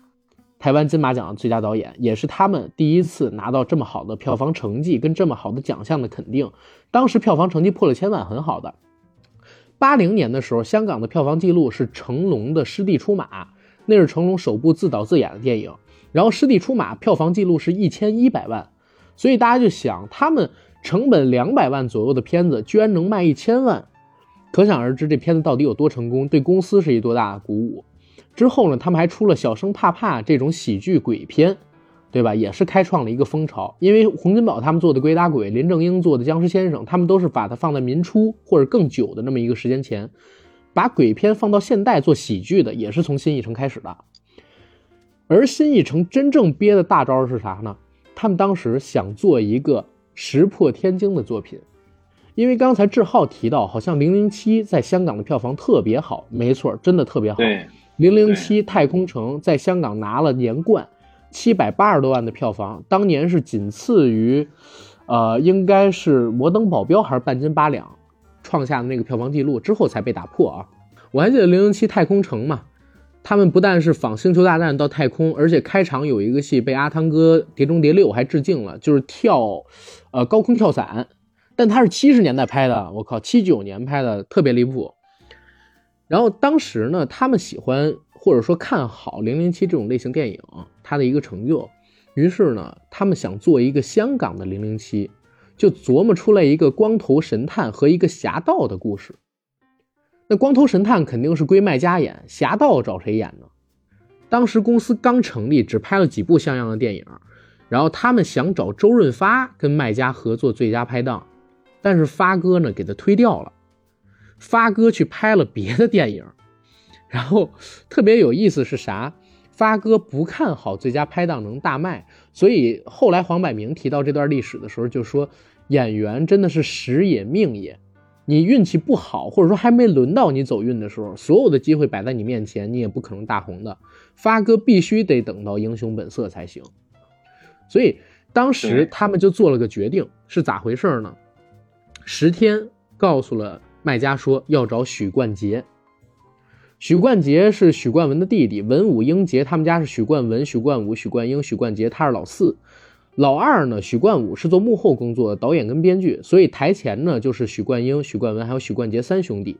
台湾金马奖的最佳导演，也是他们第一次拿到这么好的票房成绩跟这么好的奖项的肯定。当时票房成绩破了千万，很好的。八零年的时候，香港的票房记录是成龙的《师弟出马》，那是成龙首部自导自演的电影。然后《师弟出马》票房记录是一千一百万，所以大家就想，他们成本两百万左右的片子，居然能卖一千万，可想而知这片子到底有多成功，对公司是一多大的鼓舞。之后呢，他们还出了《小生怕怕》这种喜剧鬼片，对吧？也是开创了一个风潮。因为洪金宝他们做的《鬼打鬼》，林正英做的《僵尸先生》，他们都是把它放在民初或者更久的那么一个时间前，把鬼片放到现代做喜剧的，也是从新艺城开始的。而新艺城真正憋的大招是啥呢？他们当时想做一个石破天惊的作品，因为刚才志浩提到，好像《零零七》在香港的票房特别好，没错，真的特别好。对，零零七太空城在香港拿了年冠，七百八十多万的票房，当年是仅次于，呃，应该是摩登保镖还是半斤八两，创下的那个票房记录之后才被打破啊。我还记得零零七太空城嘛，他们不但是仿星球大战到太空，而且开场有一个戏被阿汤哥《碟中谍六》还致敬了，就是跳，呃，高空跳伞，但它是七十年代拍的，我靠，七九年拍的，特别离谱。然后当时呢，他们喜欢或者说看好《零零七》这种类型电影，他的一个成就，于是呢，他们想做一个香港的《零零七》，就琢磨出来一个光头神探和一个侠盗的故事。那光头神探肯定是归麦家演，侠盗找谁演呢？当时公司刚成立，只拍了几部像样的电影，然后他们想找周润发跟麦家合作最佳拍档，但是发哥呢给他推掉了。发哥去拍了别的电影，然后特别有意思是啥？发哥不看好最佳拍档能大卖，所以后来黄百鸣提到这段历史的时候就说，演员真的是时也命也，你运气不好，或者说还没轮到你走运的时候，所有的机会摆在你面前，你也不可能大红的。发哥必须得等到英雄本色才行，所以当时他们就做了个决定，是咋回事呢？十天告诉了卖家说要找许冠杰。许冠杰是许冠文的弟弟，文武英杰他们家是许冠文、许冠武、许冠英、许冠杰，他是老四。老二呢，许冠武是做幕后工作的，导演跟编剧，所以台前呢就是许冠英、许冠文还有许冠杰三兄弟。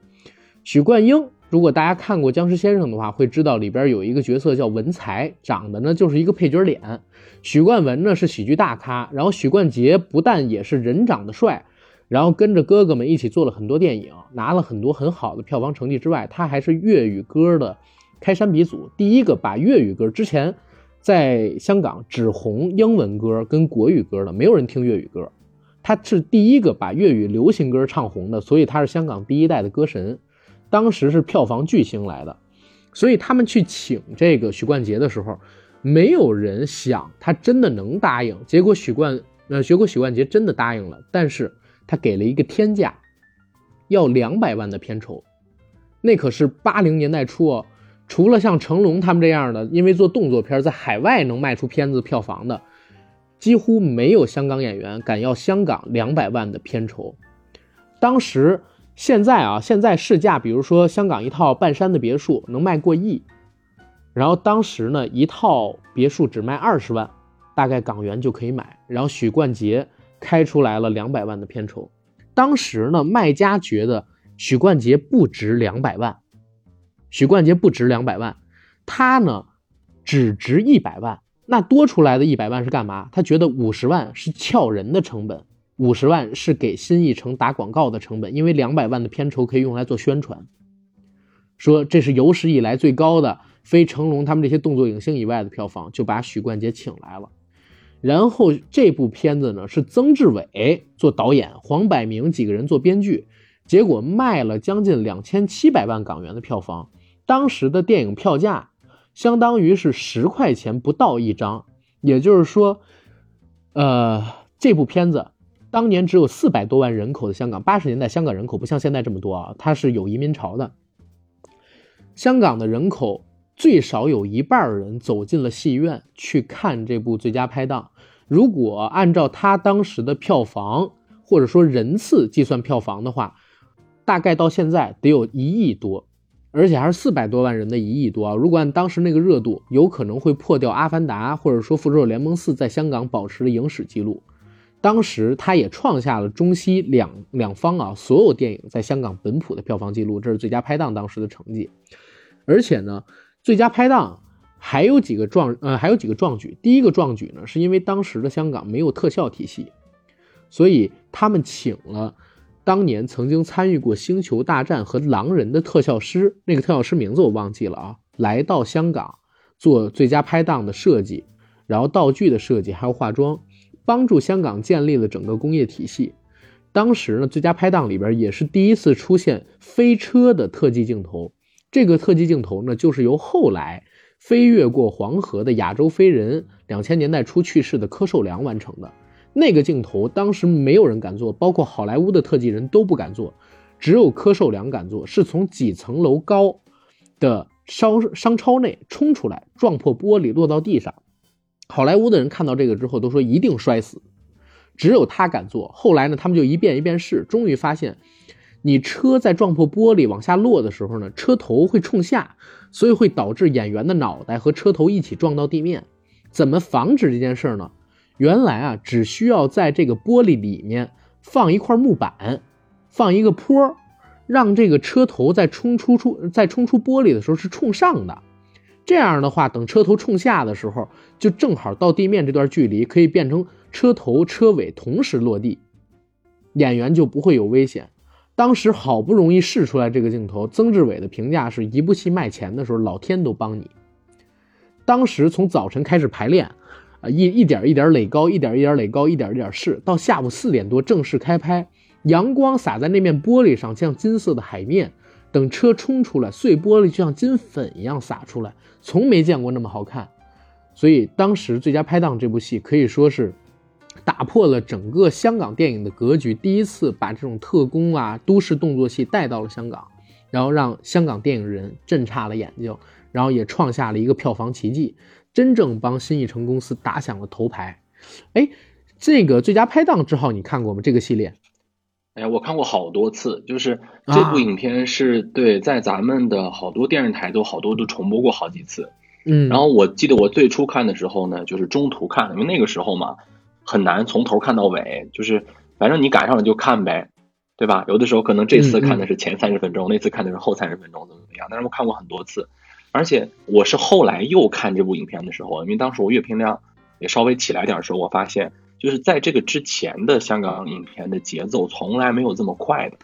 许冠英，如果大家看过《僵尸先生》的话，会知道里边有一个角色叫文才，长得呢就是一个配角脸。许冠文呢是喜剧大咖，然后许冠杰不但也是人长得帅，然后跟着哥哥们一起做了很多电影，拿了很多很好的票房成绩之外，他还是粤语歌的开山鼻祖，第一个把粤语歌之前在香港只红英文歌跟国语歌的，没有人听粤语歌，他是第一个把粤语流行歌唱红的，所以他是香港第一代的歌神，当时是票房巨星来的，所以他们去请这个许冠杰的时候，没有人想他真的能答应，结果许冠呃结果许冠杰真的答应了，但是他给了一个天价，要两百万的片酬，那可是八零年代初哦。除了像成龙他们这样的，因为做动作片在海外能卖出片子票房的，几乎没有香港演员敢要香港两百万的片酬。当时，现在啊，现在市价，比如说香港一套半山的别墅能卖过亿，然后当时呢，一套别墅只卖二十万，大概港元就可以买。然后许冠杰开出来了两百万的片酬，当时呢，卖家觉得许冠杰不值两百万。许冠杰不值两百万，他呢只值一百万。那多出来的一百万是干嘛？他觉得五十万是撬人的成本，五十万是给新艺城打广告的成本，因为两百万的片酬可以用来做宣传。说这是有史以来最高的，非成龙他们这些动作影星以外的票房，就把许冠杰请来了。然后这部片子呢是曾志伟做导演，黄百鸣几个人做编剧，结果卖了将近两千七百万港元的票房。当时的电影票价相当于是十块钱不到一张，也就是说，呃，这部片子当年只有四百多万人口的香港，八十年代香港人口不像现在这么多啊，它是有移民潮的。香港的人口最少有一半人走进了戏院去看这部《最佳拍档》。如果按照他当时的票房或者说人次计算票房的话，大概到现在得有一亿多，而且还是四百多万人的一亿多啊！如果按当时那个热度，有可能会破掉《阿凡达》或者说《复仇者联盟四》在香港保持的影史记录。当时他也创下了中西两两方啊所有电影在香港本土的票房记录，这是《最佳拍档》当时的成绩。而且呢，《最佳拍档》。还有几个壮呃，还有几个壮举。第一个壮举呢，是因为当时的香港没有特效体系，所以他们请了当年曾经参与过《星球大战》和《狼人》的特效师，那个特效师名字我忘记了啊，来到香港做最佳拍档的设计，然后道具的设计还有化妆，帮助香港建立了整个工业体系。当时呢，最佳拍档里边也是第一次出现飞车的特技镜头，这个特技镜头呢，就是由后来。飞越过黄河的亚洲飞人，两千年代初去世的柯受良完成的那个镜头，当时没有人敢做，包括好莱坞的特技人都不敢做，只有柯受良敢做，是从几层楼高的商商超内冲出来，撞破玻璃落到地上。好莱坞的人看到这个之后都说一定摔死，只有他敢做。后来呢，他们就一遍一遍试，终于发现。你车在撞破玻璃往下落的时候呢，车头会冲下，所以会导致演员的脑袋和车头一起撞到地面。怎么防止这件事呢？原来啊，只需要在这个玻璃里面放一块木板，放一个坡，让这个车头在冲出出在冲出玻璃的时候是冲上的。这样的话，等车头冲下的时候，就正好到地面这段距离可以变成车头车尾同时落地，演员就不会有危险。当时好不容易试出来这个镜头，曾志伟的评价是一部戏卖钱的时候，老天都帮你。当时从早晨开始排练，啊一一点一点垒高，一点一点垒高，一点一点试，到下午四点多正式开拍，阳光洒在那面玻璃上，像金色的海面。等车冲出来，碎玻璃就像金粉一样洒出来，从没见过那么好看。所以当时《最佳拍档》这部戏可以说是。打破了整个香港电影的格局，第一次把这种特工啊、都市动作戏带到了香港，然后让香港电影人震差了眼睛，然后也创下了一个票房奇迹，真正帮新艺城公司打响了头牌。哎，这个《最佳拍档》之后你看过吗？这个系列？哎呀，我看过好多次，就是这部影片是对在咱们的好多电视台都好多都重播过好几次。嗯，然后我记得我最初看的时候呢，就是中途看，因为那个时候嘛。很难从头看到尾，就是反正你赶上了就看呗，对吧？有的时候可能这次看的是前三十分钟，那次看的是后三十分钟，怎么怎么样？但是我看过很多次，而且我是后来又看这部影片的时候，因为当时我阅片量也稍微起来点的时候，我发现就是在这个之前的香港影片的节奏从来没有这么快的，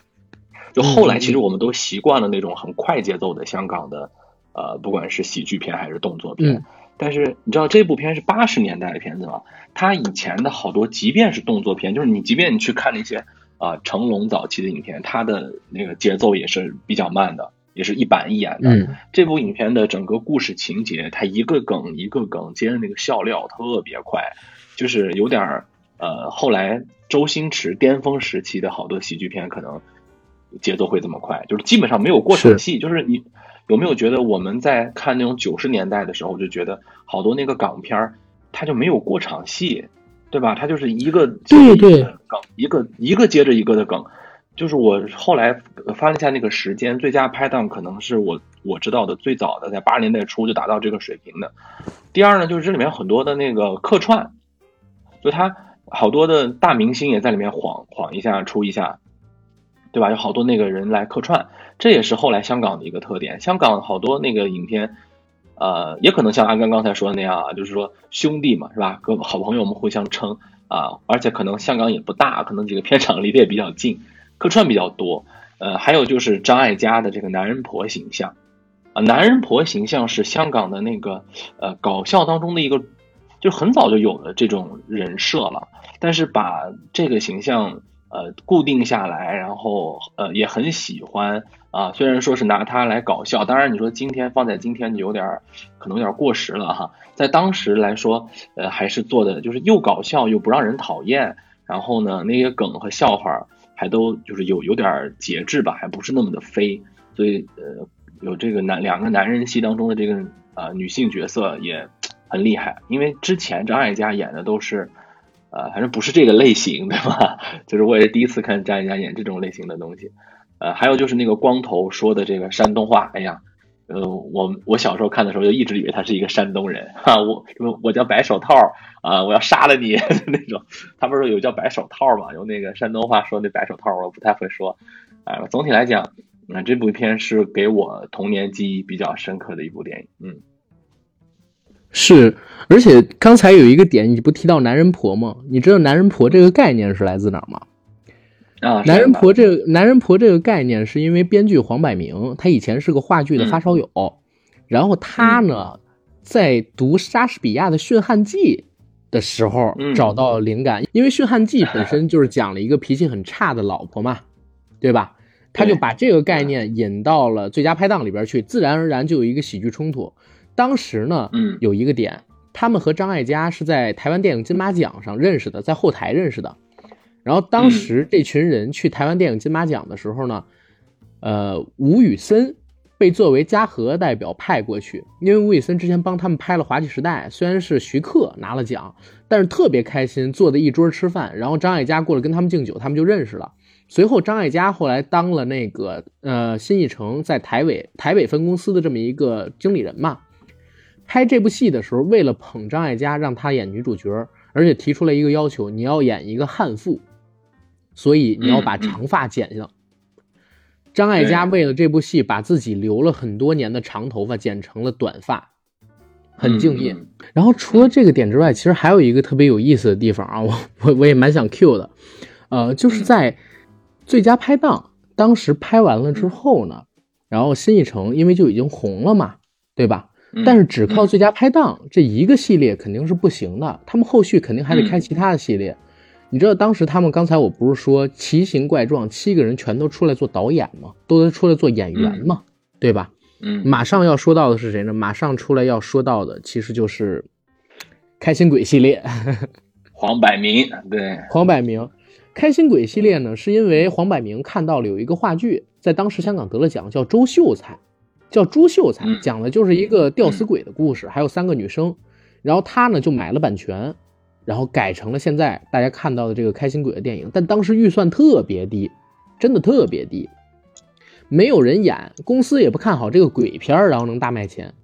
就后来其实我们都习惯了那种很快节奏的香港的，呃，不管是喜剧片还是动作片。但是你知道这部片是八十年代的片子吗？他以前的好多，即便是动作片，就是你即便你去看那些啊成龙早期的影片，他的那个节奏也是比较慢的，也是一板一眼的。这部影片的整个故事情节，它一个梗一个梗接的那个笑料特别快，就是有点儿呃，后来周星驰巅峰时期的好多喜剧片可能节奏会这么快，就是基本上没有过场戏，就是你。有没有觉得我们在看那种九十年代的时候，就觉得好多那个港片儿，它就没有过场戏，对吧？它就是一个对对梗，一个一个接着一个的梗。就是我后来翻了一下那个时间，最佳拍档可能是我我知道的最早的，在八十年代初就达到这个水平的。第二呢，就是这里面很多的那个客串，就他好多的大明星也在里面晃晃一下出一下。对吧？有好多那个人来客串，这也是后来香港的一个特点。香港好多那个影片，呃，也可能像阿刚刚才说的那样啊，就是说兄弟嘛，是吧？哥好朋友们互相称啊，而且可能香港也不大，可能几个片场离得也比较近，客串比较多。呃，还有就是张艾嘉的这个男人婆形象啊，男人婆形象是香港的那个呃搞笑当中的一个就很早就有了这种人设了。但是把这个形象呃固定下来，然后呃也很喜欢啊。虽然说是拿它来搞笑，当然你说今天放在今天就有点可能有点过时了哈。在当时来说，呃还是做的就是又搞笑又不让人讨厌，然后呢那些梗和笑话还都就是有有点节制吧，还不是那么的飞。所以呃有这个男两个男人戏当中的这个呃女性角色也很厉害，因为之前张艾嘉演的都是。呃，反正不是这个类型，对吧？就是我也是第一次看张艾嘉演这种类型的东西。呃，还有就是那个光头说的这个山东话，哎呀，呃，我我小时候看的时候就一直以为他是一个山东人哈，我我叫白手套啊，我要杀了你 那种。他不是有叫白手套嘛？用那个山东话说那白手套，我不太会说。啊，总体来讲，那这部片是给我童年记忆比较深刻的一部电影，嗯。是，而且刚才有一个点，你不提到男人婆吗？你知道男人婆这个概念是来自哪儿吗？啊，男人婆这个男人婆这个概念是因为编剧黄百鸣，他以前是个话剧的发烧友，然后他呢在读莎士比亚的《驯汉记》的时候找到灵感，因为《驯汉记》本身就是讲了一个脾气很差的老婆嘛，对吧？他就把这个概念引到了《最佳拍档》里边去，自然而然就有一个喜剧冲突。当时呢，嗯，有一个点，他们和张艾嘉是在台湾电影金马奖上认识的，在后台认识的。然后当时这群人去台湾电影金马奖的时候呢，呃，吴宇森被作为嘉禾代表派过去，因为吴宇森之前帮他们拍了《滑稽时代》，虽然是徐克拿了奖，但是特别开心，坐在一桌吃饭，然后张艾嘉过来跟他们敬酒，他们就认识了。随后张艾嘉后来当了那个呃新艺城在台北台北分公司的这么一个经理人嘛。拍这部戏的时候，为了捧张艾嘉，让她演女主角，而且提出了一个要求：你要演一个悍妇，所以你要把长发剪下。张艾嘉为了这部戏，把自己留了很多年的长头发剪成了短发，很敬业。然后除了这个点之外，其实还有一个特别有意思的地方啊，我我我也蛮想 Q 的，呃，就是在最佳拍档当时拍完了之后呢，然后新艺城因为就已经红了嘛，对吧？但是只靠最佳拍档这一个系列肯定是不行的，他们后续肯定还得开其他的系列。你知道当时他们刚才我不是说奇形怪状七个人全都出来做导演吗？都出来做演员嘛，对吧？嗯，马上要说到的是谁呢？马上出来要说到的其实就是开心鬼系列，黄百鸣。对，黄百鸣，开心鬼系列呢，是因为黄百鸣看到了有一个话剧在当时香港得了奖，叫《周秀才》。叫朱秀才，讲的就是一个吊死鬼的故事，还有三个女生，然后他呢就买了版权，然后改成了现在大家看到的这个开心鬼的电影，但当时预算特别低，真的特别低，没有人演，公司也不看好这个鬼片然后能大卖钱，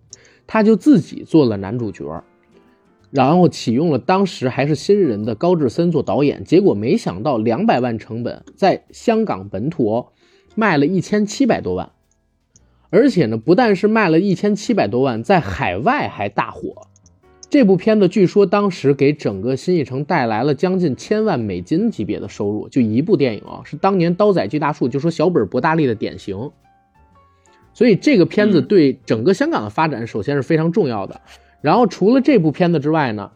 他就自己做了男主角，然后启用了当时还是新人的高志森做导演，结果没想到两百万成本在香港本土哦卖了一千七百多万。而且呢，不但是卖了一千七百多万，在海外还大火。这部片子据说当时给整个新艺城带来了将近千万美金级别的收入，就一部电影啊，是当年刀仔锯大树就说小本博大利的典型。所以这个片子对整个香港的发展首先是非常重要的。然后除了这部片子之外呢，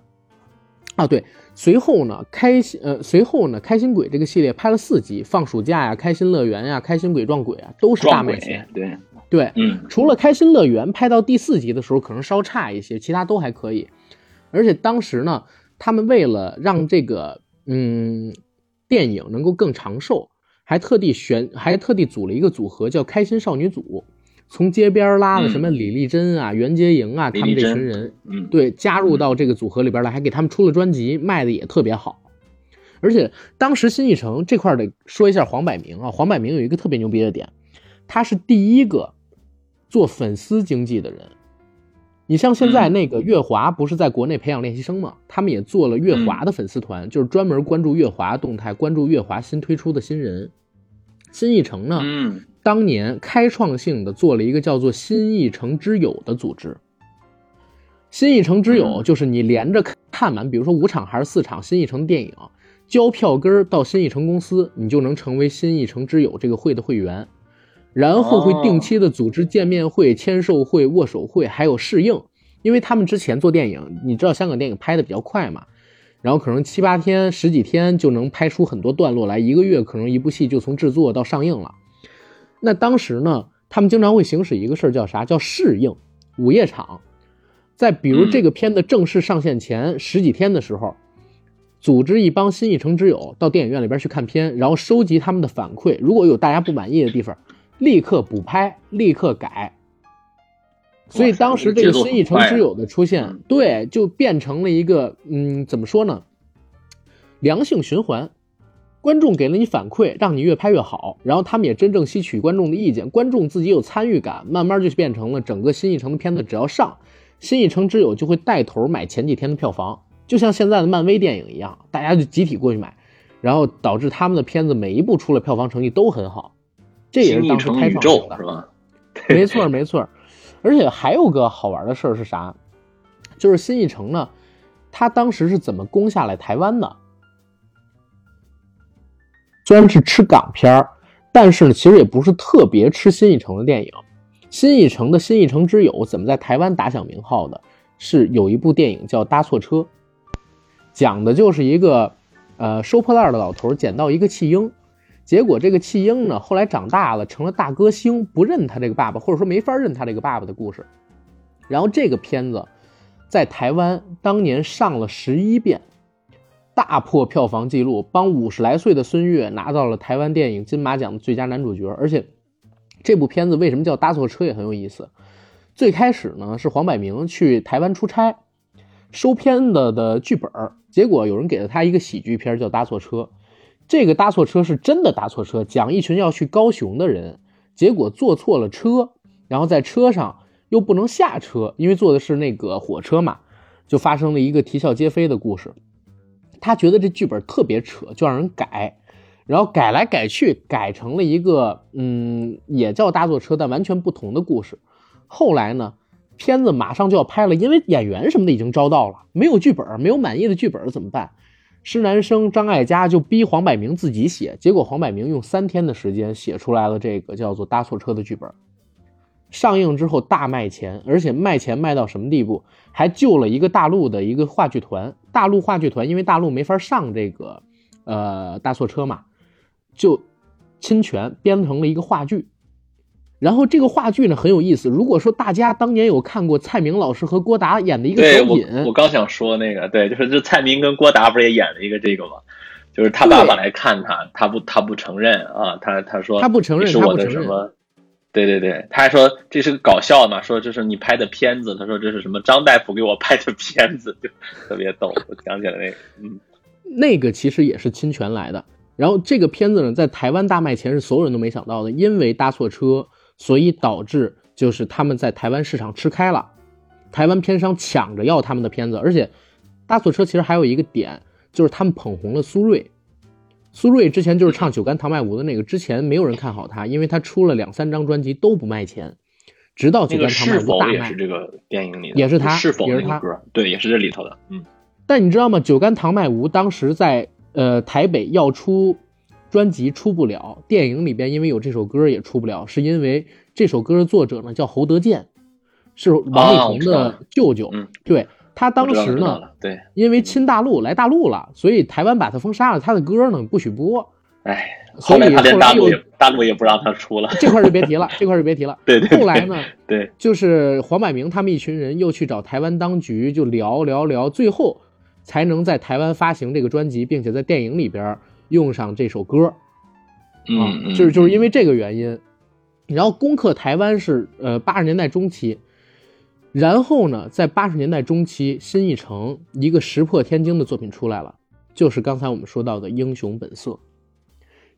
啊对，随后呢开心呃随后呢开心鬼这个系列拍了四集，放暑假呀、开心乐园呀、开心鬼撞鬼啊，都是大卖钱。对。对，嗯，除了开心乐园拍到第四集的时候可能稍差一些，其他都还可以。而且当时呢，他们为了让这个嗯电影能够更长寿，还特地选，还特地组了一个组合叫开心少女组，从街边拉了什么李丽珍啊、袁洁莹啊，他们这群人，嗯，对，加入到这个组合里边来，还给他们出了专辑，卖的也特别好。而且当时新艺城这块得说一下黄百鸣啊，黄百鸣有一个特别牛逼的点，他是第一个。做粉丝经济的人，你像现在那个月华不是在国内培养练习生吗？他们也做了月华的粉丝团，就是专门关注月华动态，关注月华新推出的新人。新艺城呢，嗯，当年开创性的做了一个叫做“新艺城之友”的组织。新艺城之友就是你连着看完，比如说五场还是四场新艺城电影，交票根到新艺城公司，你就能成为新艺城之友这个会的会员。然后会定期的组织见面会、签售会、握手会，还有试映。因为他们之前做电影，你知道香港电影拍的比较快嘛，然后可能七八天、十几天就能拍出很多段落来，一个月可能一部戏就从制作到上映了。那当时呢，他们经常会行使一个事儿，叫啥？叫试映午夜场。在比如这个片子正式上线前十几天的时候，组织一帮新艺城之友到电影院里边去看片，然后收集他们的反馈，如果有大家不满意的地方，立刻补拍，立刻改。所以当时这个新艺城之友的出现，对，就变成了一个，嗯，怎么说呢？良性循环。观众给了你反馈，让你越拍越好，然后他们也真正吸取观众的意见，观众自己有参与感，慢慢就变成了整个新艺城的片子，只要上。新艺城之友就会带头买前几天的票房，就像现在的漫威电影一样，大家就集体过去买，然后导致他们的片子每一部出了票房成绩都很好。这也是当时开创的，是吧？没错没错，而且还有个好玩的事儿是啥？就是新艺城呢，他当时是怎么攻下来台湾的？虽然是吃港片儿，但是呢，其实也不是特别吃新艺城的电影。新艺城的《新艺城之友》怎么在台湾打响名号的？是有一部电影叫《搭错车》，讲的就是一个呃收破烂的老头捡到一个弃婴，结果这个弃婴呢后来长大了成了大歌星，不认他这个爸爸，或者说没法认他这个爸爸的故事。然后这个片子在台湾当年上了十一遍，大破票房纪录，帮五十来岁的孙越拿到了台湾电影金马奖的最佳男主角，而且。这部片子为什么叫搭错车也很有意思。最开始呢是黄百鸣去台湾出差，收片子的剧本，结果有人给了他一个喜剧片叫搭错车。这个搭错车是真的搭错车，讲一群要去高雄的人，结果坐错了车，然后在车上又不能下车，因为坐的是那个火车嘛，就发生了一个啼笑皆非的故事。他觉得这剧本特别扯，就让人改。然后改来改去，改成了一个嗯，也叫搭错车，但完全不同的故事。后来呢，片子马上就要拍了，因为演员什么的已经招到了，没有剧本，没有满意的剧本怎么办？施南生、张艾嘉就逼黄百鸣自己写，结果黄百鸣用三天的时间写出来了这个叫做《搭错车》的剧本。上映之后大卖钱，而且卖钱卖到什么地步？还救了一个大陆的一个话剧团。大陆话剧团因为大陆没法上这个呃搭错车嘛。就侵权编成了一个话剧，然后这个话剧呢很有意思。如果说大家当年有看过蔡明老师和郭达演的一个小品，我刚想说那个，对，就是这蔡明跟郭达不是也演了一个这个吗？就是他爸爸来看他，他不他不承认啊，他他说他不承认是我的什么？对对对，他还说这是个搞笑嘛，说这是你拍的片子，他说这是什么张大夫给我拍的片子，就特别逗。我想起来那个，嗯，那个其实也是侵权来的。然后这个片子呢，在台湾大卖前是所有人都没想到的，因为搭错车，所以导致就是他们在台湾市场吃开了，台湾片商抢着要他们的片子，而且搭错车其实还有一个点，就是他们捧红了苏芮，苏芮之前就是唱《酒干倘卖无》的那个，之前没有人看好他，因为他出了两三张专辑都不卖钱，直到《酒干倘卖无》大卖。也是这个电影里的，也是他，是否也是他歌？对，也是这里头的。嗯，但你知道吗？《酒干倘卖无》当时在。呃，台北要出专辑出不了，电影里边因为有这首歌也出不了，是因为这首歌的作者呢叫侯德健，是王力宏的舅舅。嗯，对他当时呢，对，因为亲大陆来大陆了，所以台湾把他封杀了，他的歌呢不许播。哎，所以后来又大陆也不让他出了，这块就别提了，这块就别提了。对对。后来呢？对，就是黄百鸣他们一群人又去找台湾当局，就聊聊聊，最后。才能在台湾发行这个专辑，并且在电影里边用上这首歌，啊，就是就是因为这个原因，然后攻克台湾是呃八十年代中期，然后呢，在八十年代中期，新艺城一个石破天惊的作品出来了，就是刚才我们说到的《英雄本色》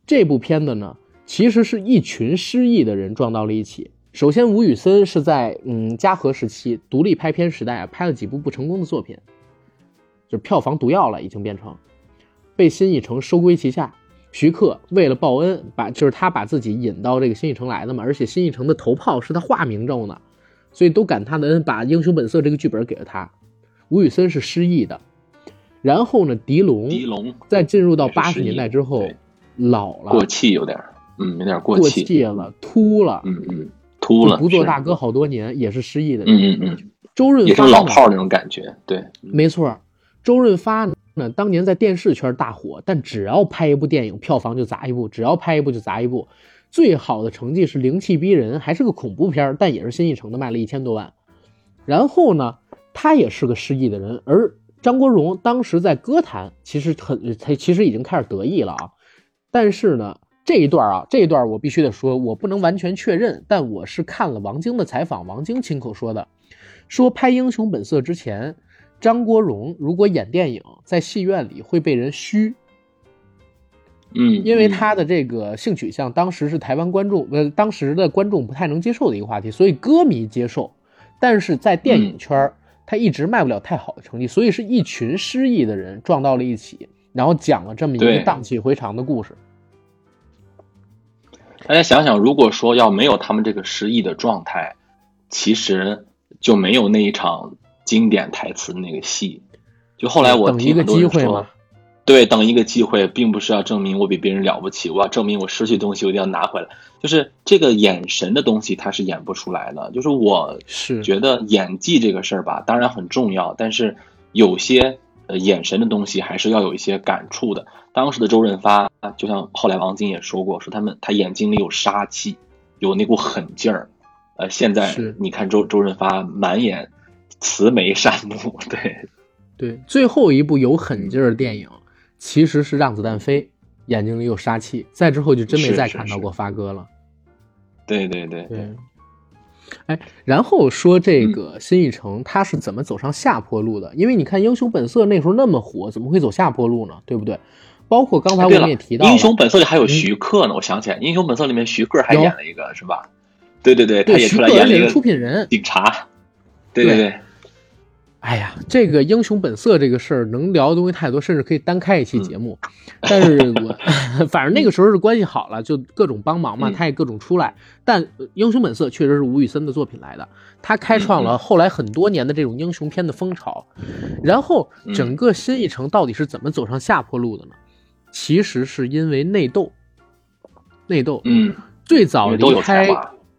这部片子呢，其实是一群失意的人撞到了一起。首先，吴宇森是在嗯嘉禾时期独立拍片时代啊，拍了几部不成功的作品。就票房毒药了，已经变成被新艺城收归旗下。徐克为了报恩，把就是他把自己引到这个新艺城来的嘛，而且新艺城的头炮是他化名咒呢，所以都感他的恩，把《英雄本色》这个剧本给了他。吴宇森是失忆的，然后呢，狄龙，狄龙在进入到八十年代之后老了，过气有点，嗯，有点过气了，秃了，嗯嗯，秃了，不做大哥好多年，也是失忆的，嗯嗯嗯。周润也是发老炮儿那种感觉，对，没错，周润发呢，那当年在电视圈大火，但只要拍一部电影，票房就砸一部；只要拍一部就砸一部。最好的成绩是《灵气逼人》，还是个恐怖片，但也是新艺城的，卖了一千多万。然后呢，他也是个失意的人，而张国荣当时在歌坛其实很，他其实已经开始得意了啊。但是呢，这一段啊，这一段我必须得说，我不能完全确认，但我是看了王晶的采访，王晶亲口说的，说拍《英雄本色》之前，张国荣如果演电影，在戏院里会被人嘘，嗯，因为嗯。他的这个性取向当时是台湾观众呃当时的观众不太能接受的一个话题，所以歌迷接受，但是在电影圈儿他一直卖不了太好的成绩，所以是一群失意的人撞到了一起，然后讲了这么一个荡气回肠的故事。大家想想，如果说要没有他们这个失意的状态，其实就没有那一场经典台词的那个戏。就后来我等一个听很多人机会说嘛，对，等一个机会，并不是要证明我比别人了不起，我要证明我失去的东西，我一定要拿回来。就是这个眼神的东西，他是演不出来的。就是我是觉得演技这个事儿吧，当然很重要，但是有些呃眼神的东西还是要有一些感触的。当时的周润发，就像后来王晶也说过，说他们他眼睛里有杀气，有那股狠劲儿。呃，现在你看周周润发满眼慈眉善目，对对，最后一部有狠劲儿的电影其实是《让子弹飞》，眼睛里有杀气。再之后就真没再看到过发哥了。对对对对，哎，然后说嗯这个新艺城他是怎么走上下坡路的？因为你看《英雄本色》那时候那么火，怎么会走下坡路呢？对不对？包括刚才我，们也提到了，英雄本色》里还有嗯徐克呢，我想起来，《英雄本色》里面徐克还演了一个，是吧？对对对，他也出来演了一个出品人。警察。对对对，哎呀，这个英雄本色这个事儿能聊的东西太多，甚至可以单开一期嗯节目。但是我 反正那个时候是关系好了，就各种帮忙嘛，嗯他也各种出来。但呃英雄本色确实是吴宇森的作品来的，他开创嗯了后来很多年的这种英雄片的风潮。然后嗯整个新艺城到底是怎么走上下坡路的呢？其实是因为内斗，内斗。嗯，最早离开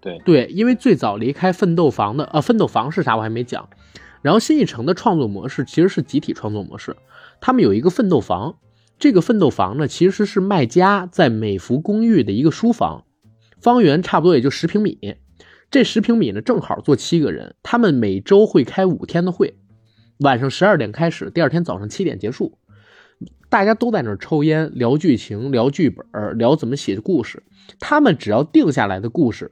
对，对，因为最早离开奋斗房的，呃，奋斗房是啥我还没讲。然后新艺城的创作模式其实是集体创作模式，他们有一个奋斗房，这个奋斗房呢其实是卖家在美孚公寓的一个书房，方圆差不多也就十平米。这十平米呢正好坐七个人，他们每周会开五天的会，晚上十二点开始，第二天早上七点结束。大家都在那儿抽烟、聊剧情、聊剧本、聊怎么写故事。他们只要定下来的故事，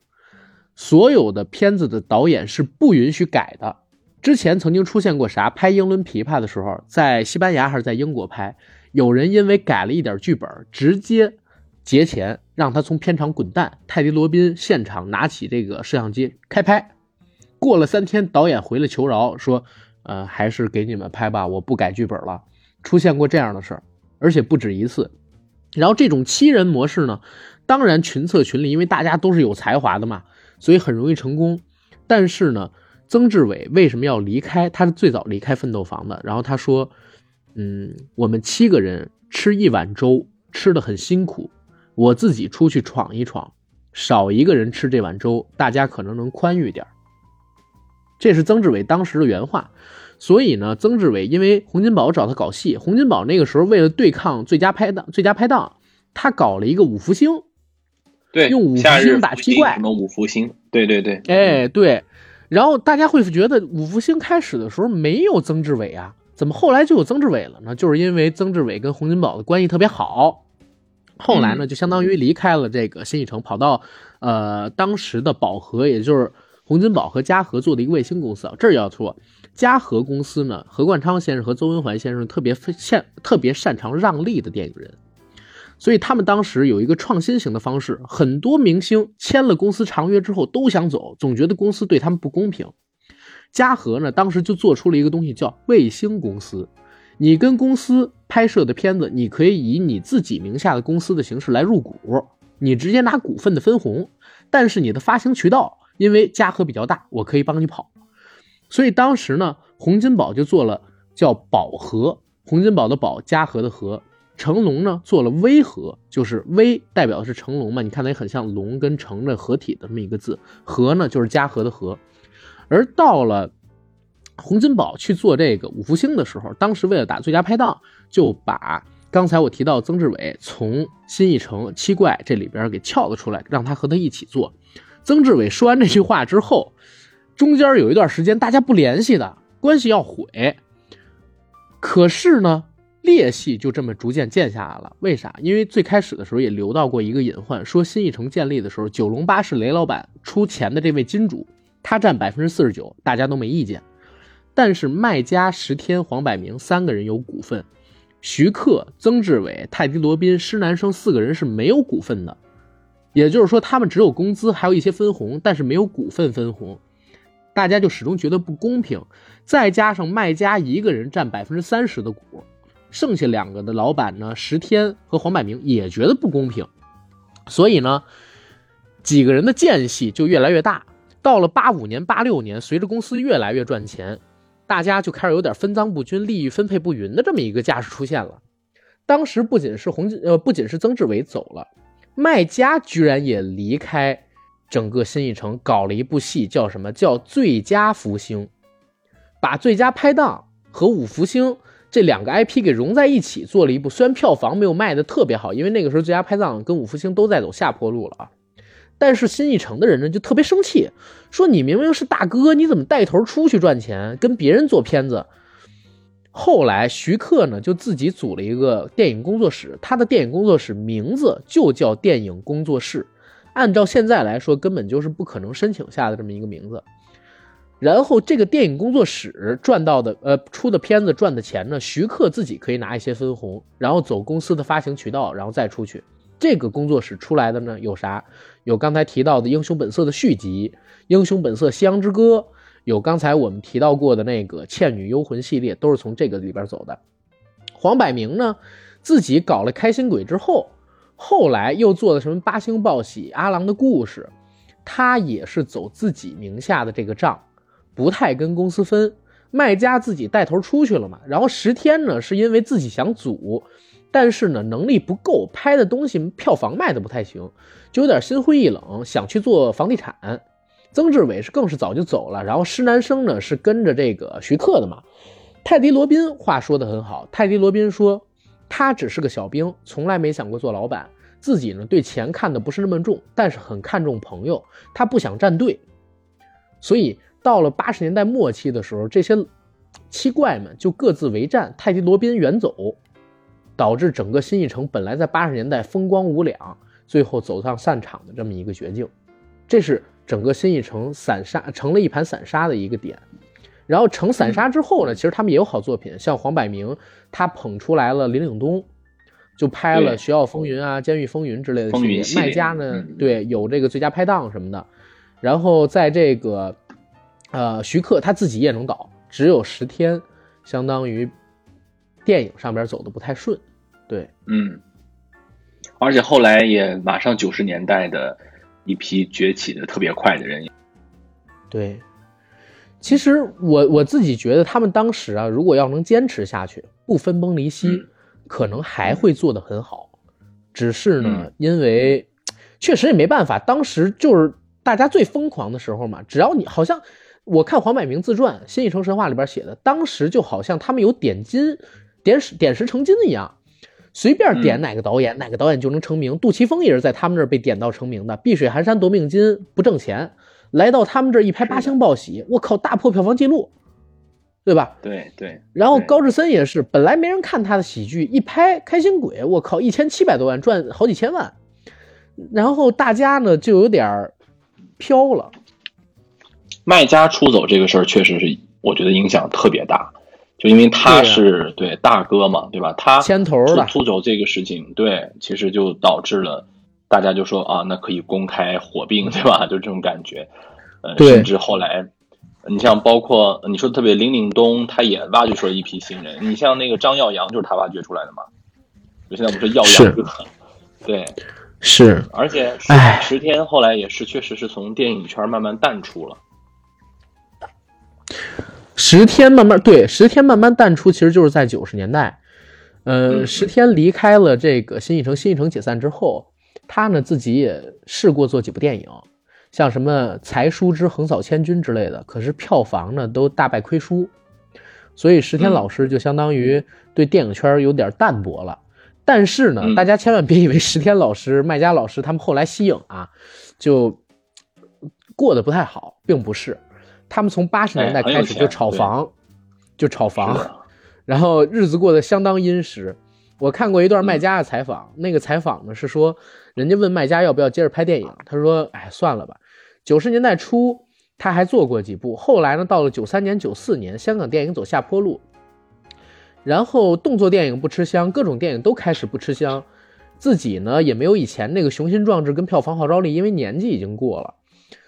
所有的片子的导演是不允许改的。之前曾经出现过啥？拍《英伦琵琶》的时候，在西班牙还是在英国拍，有人因为改了一点剧本，直接节前让他从片场滚蛋。泰迪罗宾现场拿起这个摄像机开拍。过了三天，导演回来求饶，说：“呃，还是给你们拍吧，我不改剧本了。”出现过这样的事儿，而且不止一次。然后这种七人模式呢，当然群策群力，因为大家都是有才华的嘛，所以很容易成功。但是呢，曾志伟为什么要离开？他是最早离开奋斗房的。然后他说：“嗯，我们七个人吃一碗粥，吃的很辛苦。我自己出去闯一闯，少一个人吃这碗粥，大家可能能宽裕点。”这是曾志伟当时的原话。所以呢，曾志伟因为洪金宝找他搞戏，洪金宝那个时候为了对抗最佳拍档，最佳拍档，他搞了一个五福星。对，用五福星打福七怪什么五福星？对对对，哎，对，然后大家会觉得五福星开始的时候没有曾志伟啊，怎么后来就有曾志伟了呢？就是因为曾志伟跟洪金宝的关系特别好，后来呢就相当于离开了这个新艺城，跑到呃当时的宝和，也就是洪金宝和嘉禾做的一个卫星公司啊。这儿要错，嘉禾公司呢，何冠昌先生和邹文怀先生特别擅特别擅长让利的电影人。所以他们当时有一个创新型的方式，很多明星签了公司长约之后都想走，总觉得公司对他们不公平。嘉禾呢，当时就做出了一个东西叫卫星公司。你跟公司拍摄的片子，你可以以你自己名下的公司的形式来入股，你直接拿股份的分红，但是你的发行渠道因为嘉禾比较大，我可以帮你跑。所以当时呢，洪金宝就做了叫宝和，洪金宝的宝，嘉禾的禾。成龙呢做了威和，就是威代表的是成龙嘛，你看它也很像龙跟成的合体的这么一个字，和呢就是嘉禾的和。而到了洪金宝去做这个五福星的时候，当时为了打最佳拍档，就把刚才我提到曾志伟从新艺城七怪这里边给撬了出来，让他和他一起做。曾志伟说完这句话之后，中间有一段时间大家不联系的关系要毁，可是呢，裂隙就这么逐渐建下来了。为啥？因为最开始的时候也留到过一个隐患，说新艺城建立的时候，九龙八是雷老板出钱的这位金主，他占百分之四十九，大家都没意见。但是卖家石天、黄百鸣三个人有股份，徐克、曾志伟、泰迪罗宾、施南生四个人是没有股份的，也就是说他们只有工资，还有一些分红，但是没有股份分红，大家就始终觉得不公平。再加上卖家一个人占百分之三十的股，剩下两个的老板呢，石天和黄百鸣也觉得不公平，所以呢，几个人的间隙就越来越大。到了八五年、八六年，随着公司越来越赚钱。大家就开始有点分赃不均、利益分配不匀的这么一个架势出现了。当时不仅是洪呃，不仅是曾志伟走了，卖家居然也离开整个新艺城，搞了一部戏，叫什么叫《最佳福星》，把最佳拍档和五福星这两个 IP 给融在一起，做了一部。虽然票房没有卖的特别好，因为那个时候最佳拍档跟五福星都在走下坡路了啊。但是新艺城的人呢就特别生气，说你明明是大哥，你怎么带头出去赚钱，跟别人做片子？后来徐克呢就自己组了一个电影工作室，他的电影工作室名字就叫电影工作室，按照现在来说根本就是不可能申请下的这么一个名字。然后这个电影工作室赚到的呃出的片子赚的钱呢，徐克自己可以拿一些分红，然后走公司的发行渠道，然后再出去。这个工作室出来的呢有啥？有刚才提到的《英雄本色》的续集，《英雄本色：夕阳之歌》，有刚才我们提到过的那个《倩女幽魂》系列，都是从这个里边走的。黄百鸣呢，自己搞了开心鬼之后，后来又做了什么八星报喜、阿郎的故事，他也是走自己名下的这个账，不太跟公司分。卖家自己带头出去了嘛，然后十天呢，是因为自己想组。但是呢，能力不够，拍的东西票房卖的不太行，就有点心灰意冷，想去做房地产。曾志伟是更是早就走了，然后施南生呢是跟着这个徐克的嘛。泰迪罗宾话说的很好，泰迪罗宾说他只是个小兵，从来没想过做老板，自己呢对钱看的不是那么重，但是很看重朋友，他不想站队。所以到了八十年代末期的时候，这些七怪们就各自为战，泰迪罗宾远走。导致整个新艺城本来在八十年代风光无两，最后走上散场的这么一个绝境，这是整个新艺城散沙成了一盘散沙的一个点。然后成散沙之后呢，其实他们也有好作品，像黄百鸣他捧出来了林岭东，就拍了《学校风云》啊，《监狱风云》之类的系列。卖家呢，对，有这个最佳拍档什么的。然后在这个呃徐克他自己也能导，只有十天，相当于电影上边走的不太顺。对，嗯，而且后来也马上九十年代的一批崛起的特别快的人，对，其实我我自己觉得他们当时啊，如果要能坚持下去，不分崩离析，可能还会做得很好。只是呢，因为确实也没办法，当时就是大家最疯狂的时候嘛。只要你好像我看黄百鸣自传《新艺城神话》里边写的，当时就好像他们有点金点石点石成金一样。随便点哪个导演，哪个导演就能成名。杜琪峰也是在他们这儿被点到成名的。碧水寒山夺命金不挣钱，来到他们这儿一拍八星报喜，我靠，大破票房记录，对吧？对对。然后高志森也是，本来没人看他的喜剧，一拍开心鬼，我靠，一千七百多万赚好几千万。然后大家呢就有点飘了。卖家出走这个事儿，确实是我觉得影响特别大。就因为他是对大哥嘛，对吧？他牵头的出走这个事情，对，其实就导致了大家就说啊，那可以公开火并，对吧？就这种感觉。呃，甚至后来，你像包括你说特别林岭东，他也挖掘出了一批新人。你像那个张耀扬，就是他挖掘出来的嘛。就现在我们说耀扬哥，对，是。而且十天后来也是确实是从电影圈慢慢淡出了。十天慢慢对十天慢慢淡出，其实就是在九十年代，呃，十天离开了这个新艺城，新艺城解散之后，他呢自己也试过做几部电影，像什么才疏之横扫千军之类的，可是票房呢都大败亏输，所以十天老师就相当于对电影圈有点淡薄了。但是呢，大家千万别以为十天老师、麦家老师他们后来息影啊，就过得不太好，并不是。他们从八十年代开始就炒房，就炒房，然后日子过得相当殷实。我看过一段卖家的采访，那个采访呢是说，人家问卖家要不要接着拍电影，他说：“哎，算了吧。”九十年代初他还做过几部，后来呢，到了九三年、九四年，香港电影走下坡路，然后动作电影不吃香，各种电影都开始不吃香，自己呢也没有以前那个雄心壮志跟票房号召力，因为年纪已经过了，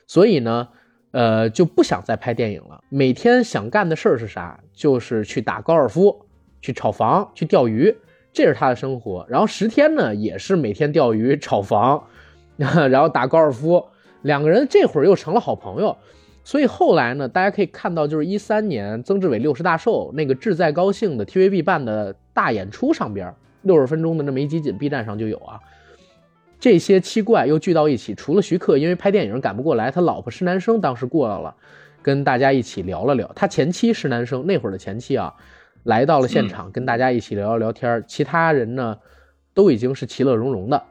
所以呢。呃，就不想再拍电影了。每天想干的事儿是啥？就是去打高尔夫，去炒房，去钓鱼，这是他的生活。然后十天呢，也是每天钓鱼、炒房，然后打高尔夫。两个人这会儿又成了好朋友。所以后来呢，大家可以看到，就是一三年曾志伟六十大寿那个志在高兴的 TVB 办的大演出上边，六十分钟的那么一集锦，B 站上就有啊。这些七怪又聚到一起，除了徐克，因为拍电影赶不过来，他老婆施南生当时过来了，跟大家一起聊了聊。他前妻施南生那会儿的前妻啊，来到了现场，跟大家一起聊聊聊天。其他人呢，都已经是其乐融融的，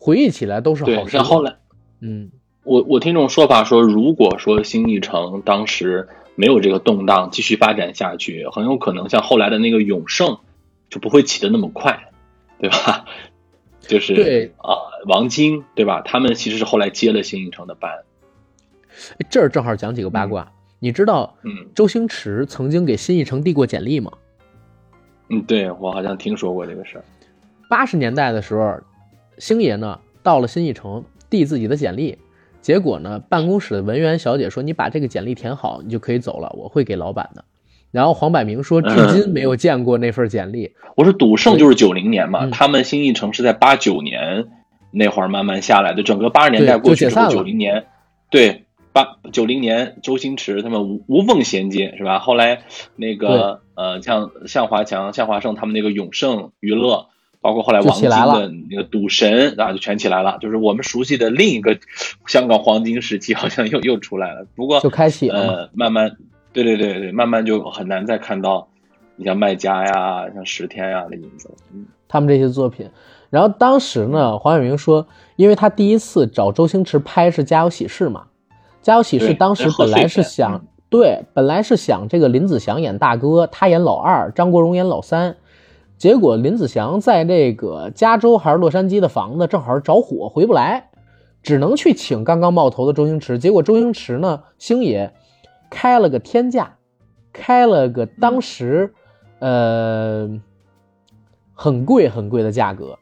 回忆起来都是好事。后来，嗯，我我听这种说法说，如果说新艺城当时没有这个动荡，继续发展下去，很有可能像后来的那个永盛，就不会起得那么快，对吧？就是对啊，王晶对吧？他们其实是后来接了新艺城的班。这儿正好讲几个八卦，你知道？嗯，周星驰曾经给新艺城递过简历吗？嗯，对我好像听说过这个事儿。八十年代的时候，星爷呢到了新艺城递自己的简历，结果呢办公室的文员小姐说：“你把这个简历填好，你就可以走了，我会给老板的。”然后黄百鸣说，至今没有见过那份简历。我说赌圣就是九零年嘛，他们新艺城是在八九年那会儿慢慢下来的，整个八十年代过去之后，九零年，对八九零年，周星驰他们无无缝衔接是吧？后来那个呃，像向华强、向华胜他们那个永盛娱乐，包括后来王晶的那个赌神啊，就全起来了。就是我们熟悉的另一个香港黄金时期，好像又又出来了。不过就开启了，呃，慢慢。对对对对，慢慢就很难再看到，你像麦家呀、像十天呀的影子。嗯，他们这些作品。然后当时呢，黄晓明说，因为他第一次找周星驰拍是《家有喜事》嘛，《家有喜事》当时本来是想，对，本来是想这个林子祥演大哥，他演老二，张国荣演老三。结果林子祥在这个加州还是洛杉矶的房子正好着火，回不来，只能去请刚刚冒头的周星驰。结果周星驰呢，星爷。开了个天价，开了个当时，呃，很贵很贵的价格，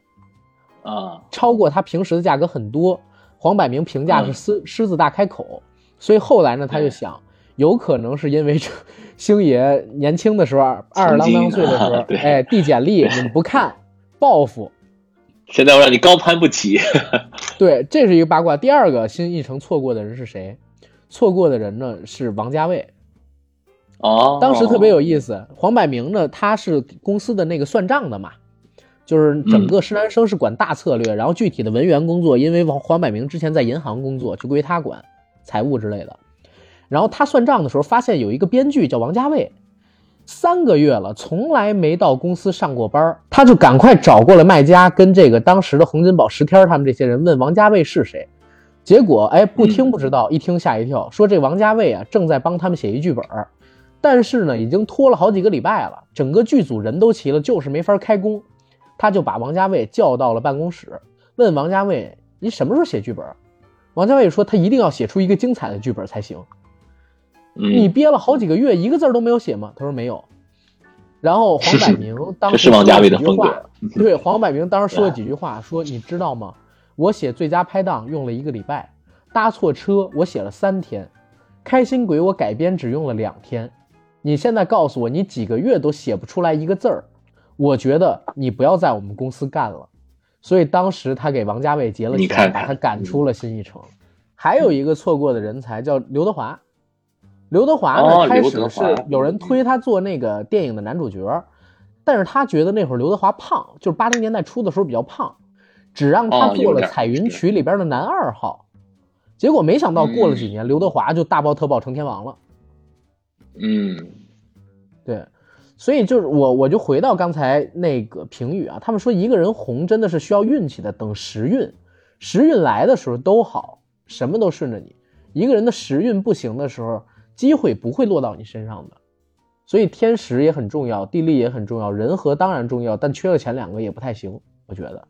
啊，超过他平时的价格很多。黄百鸣评价是狮狮子大开口，所以后来呢，他就想，有可能是因为 星爷年轻的时候二十郎当岁的时候，哎，递简历你们不看，报复。现在我让你高攀不起。对，这是一个八卦。第二个新艺城错过的人是谁？错过的人呢是王家卫，哦，当时特别有意思。黄百鸣呢，他是公司的那个算账的嘛，就是整个施南生是管大策略，然后具体的文员工作，因为王黄百鸣之前在银行工作，就归他管财务之类的。然后他算账的时候，发现有一个编剧叫王家卫，三个月了，从来没到公司上过班，他就赶快找过了卖家，跟这个当时的洪金宝、石天他们这些人问王家卫是谁。结果，哎，不听不知道，一听吓一跳，说这王家卫啊正在帮他们写一剧本，但是呢，已经拖了好几个礼拜了，整个剧组人都齐了，就是没法开工。他就把王家卫叫到了办公室，问王家卫：“你什么时候写剧本？”王家卫说：“他一定要写出一个精彩的剧本才行。”你憋了好几个月，一个字都没有写吗？他说没有。然后黄百鸣当时说了几句话，对，黄百鸣当时说了 几句话，说：“你知道吗？”我写最佳拍档用了一个礼拜，搭错车我写了三天，开心鬼我改编只用了两天。你现在告诉我你几个月都写不出来一个字儿，我觉得你不要在我们公司干了。所以当时他给王家卫结了钱，把他赶出了新艺城。还有一个错过的人才叫刘德华，刘德华呢开始是有人推他做那个电影的男主角，但是他觉得那会儿刘德华胖，就是八零年代初的时候比较胖。只让他做了《彩云曲》里边的男二号，结果没想到过了几年，刘德华就大爆特爆成天王了。嗯，对，所以就是我我就回到刚才那个评语啊，他们说一个人红真的是需要运气的，等时运，时运来的时候都好，什么都顺着你；一个人的时运不行的时候，机会不会落到你身上的。所以天时也很重要，地利也很重要，人和当然重要，但缺了前两个也不太行，我觉得。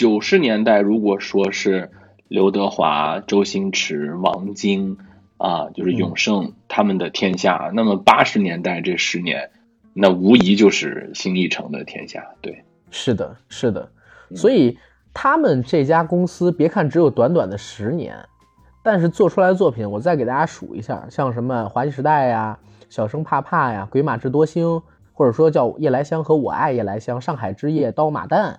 九十年代如果说是刘德华、周星驰、王晶。啊，就是永盛他们的天下。那么八十年代这十年，那无疑就是新艺城的天下。对，是的，是的。所以他们这家公司，别看只有短短的十年，但是做出来的作品，我再给大家数一下，像什么《华西时代》呀，《小生怕怕》呀，《鬼马智多星》，或者说叫《夜来香》和《我爱夜来香》，《上海之夜》，《刀马旦》，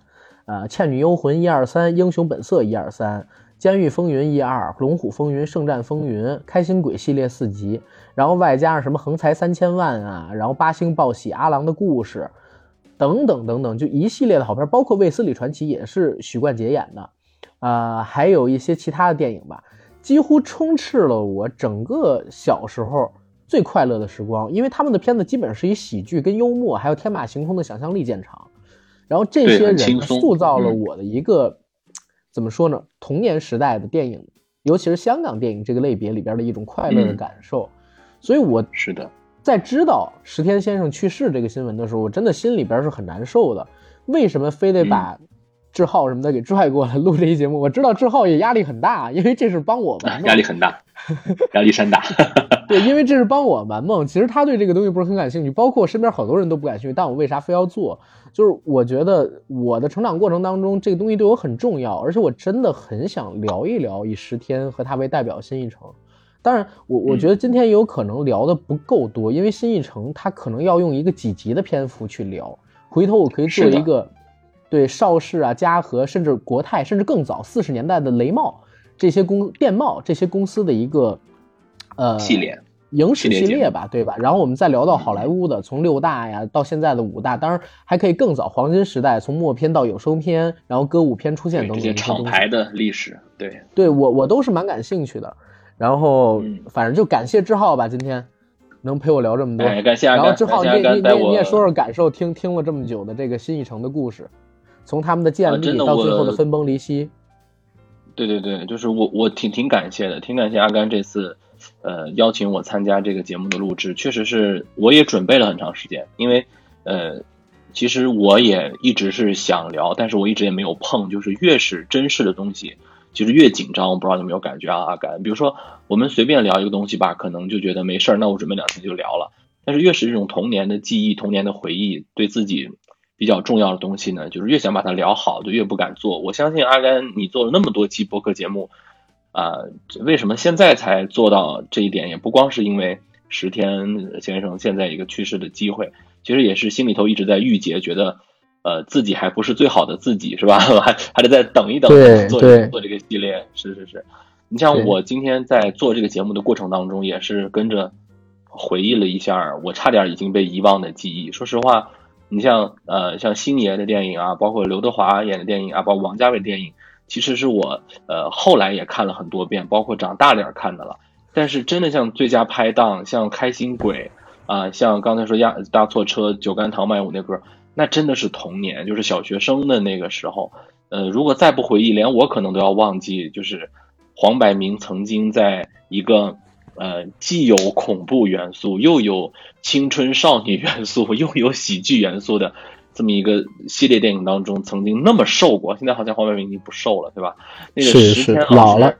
呃，《倩女幽魂》一二三，《英雄本色》一二三。监狱风云一二，龙虎风云，圣战风云，开心鬼系列四集，然后外加上什么横财三千万啊，然后八星报喜，阿郎的故事，等等等等，就一系列的好片，包括卫斯理传奇也是许冠杰演的，啊，还有一些其他的电影吧，几乎充斥了我整个小时候最快乐的时光，因为他们的片子基本上是以喜剧跟幽默，还有天马行空的想象力见长，然后这些人塑造了我的一个。怎么说呢？童年时代的电影，尤其是香港电影这个类别里边的一种快乐的感受，所以我是的，在知道石天先生去世这个新闻的时候，我真的心里边是很难受的。为什么非得把志浩什么的给拽过来 录这期节目？我知道志浩也压力很大，因为这是帮我们 压力很大，压力山大。对，因为这是帮我玩梦。其实他对这个东西不是很感兴趣，包括我身边好多人都不感兴趣，但我为啥非要做？就是我觉得我的成长过程当中，这个东西对我很重要，而且我真的很想聊一聊以十天和他为代表新一城。当然，我我觉得今天有可能聊的不够多，因为新一城它可能要用一个几集的篇幅去聊。回头我可以做一个对邵氏啊、嘉禾，甚至国泰，甚至更早四十年代的雷茂这些公电贸这些公司的一个呃系列。影史系列吧，对吧？然后我们再聊到好莱坞的，从六大呀到现在的五大，当然还可以更早黄金时代，从默片到有声片，然后歌舞片出现等等这些厂牌的历史，对对，我我都是蛮感兴趣的。然后反正就感谢志浩吧，今天能陪我聊这么多，感谢。然后志浩，你你你你也说说感受，听听了这么久的这个新艺城的故事，从他们的建立到最后的分崩离析。对对对，就是我我挺挺感谢的，挺感谢阿甘这次。呃，邀请我参加这个节目的录制，确实是我也准备了很长时间，因为呃，其实我也一直是想聊，但是我一直也没有碰，就是越是真实的东西，其实越紧张。我不知道有没有感觉啊，阿甘？比如说我们随便聊一个东西吧，可能就觉得没事儿，那我准备两天就聊了。但是越是这种童年的记忆、童年的回忆，对自己比较重要的东西呢，就是越想把它聊好，就越不敢做。我相信阿甘，你做了那么多期播客节目。啊，为什么现在才做到这一点？也不光是因为石天先生现在一个去世的机会，其实也是心里头一直在郁结，觉得呃自己还不是最好的自己，是吧？还还得再等一等，做做这个系列。是是是，你像我今天在做这个节目的过程当中，也是跟着回忆了一下我差点已经被遗忘的记忆。说实话，你像呃像星爷的电影啊，包括刘德华演的电影啊，包括王家卫电影。其实是我，呃，后来也看了很多遍，包括长大点看的了。但是真的像最佳拍档，像开心鬼，啊，像刚才说压搭错车、酒干倘卖无那歌，那真的是童年，就是小学生的那个时候。呃，如果再不回忆，连我可能都要忘记，就是黄百鸣曾经在一个，呃，既有恐怖元素，又有青春少女元素，又有喜剧元素的。这么一个系列电影当中，曾经那么瘦过，现在好像黄百鸣已经不瘦了，对吧？那个石天老师，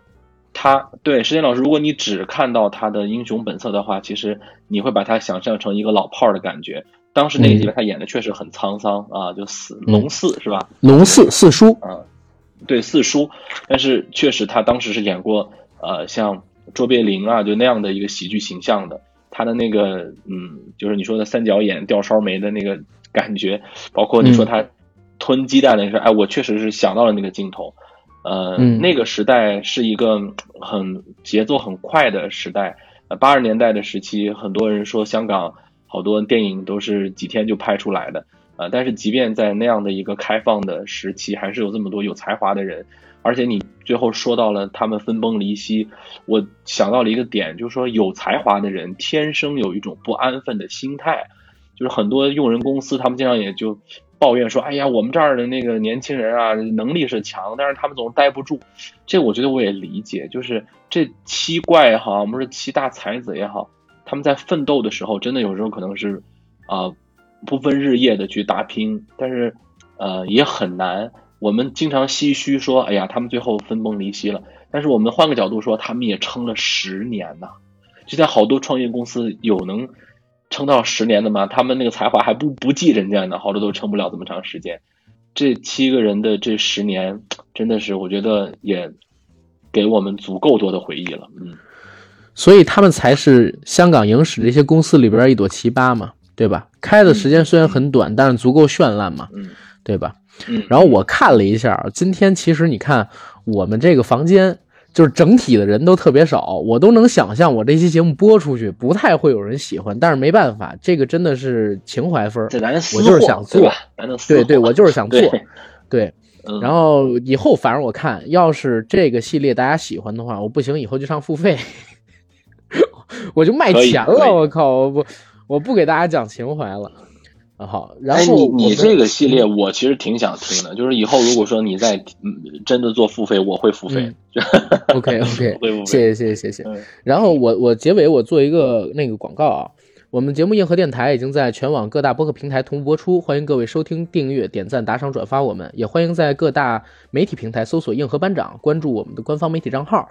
他对石天老师，如果你只看到他的英雄本色的话，其实你会把他想象成一个老炮儿的感觉。当时那个里面他演的确实很沧桑啊，就四龙四是吧？龙四四叔，啊，对四叔。但是确实他当时是演过呃像卓别林啊，就那样的一个喜剧形象的。他的那个嗯，就是你说的三角眼、吊梢眉的那个。感觉，包括你说他吞鸡蛋那事，哎，我确实是想到了那个镜头。呃，那个时代是一个很节奏很快的时代。呃，八十年代的时期，很多人说香港好多电影都是几天就拍出来的。呃，但是即便在那样的一个开放的时期，还是有这么多有才华的人而且你最后说到了他们分崩离析，我想到了一个点，就是说有才华的人天生有一种不安分的心态，就是很多用人公司他们经常也就抱怨说，哎呀，我们这儿的那个年轻人啊，能力是强，但是他们总是待不住。这我觉得我也理解，就是这七怪也好，我们说七大才子也好，他们在奋斗的时候，真的有时候可能是啊不分日夜的去打拼，但是呃也很难。我们经常唏嘘说：“哎呀，他们最后分崩离析了。”但是我们换个角度说，他们也撑了十年呐。就在好多创业公司有能撑到十年的吗？他们那个才华还不不济人家呢，好多都撑不了这么长时间。这七个人的这十年，真的是我觉得也给我们足够多的回忆了。嗯，所以他们才是香港影史这些公司里边一朵奇葩嘛，对吧？开的时间虽然很短，但是足够绚烂嘛，嗯，对吧？嗯，然后我看了一下，今天其实你看我们这个房间，就是整体的人都特别少，我都能想象我这期节目播出去不太会有人喜欢，但是没办法，这个真的是情怀分这咱我就是想做，对对，我就是想做，对。然后以后反正我看，要是这个系列大家喜欢的话，我不行，以后就上付费，我就卖钱了，我靠，我不我不给大家讲情怀了。好，然后你你这个系列我其实挺想听的，就是以后如果说你在嗯真的做付费，我会付费。OK OK，谢谢谢谢谢谢。然后我我结尾我做一个那个广告啊，我们节目硬核电台已经在全网各大播客平台同步播出，欢迎各位收听、订阅、点赞、打赏、转发我们，也欢迎在各大媒体平台搜索“硬核班长”，关注我们的官方媒体账号，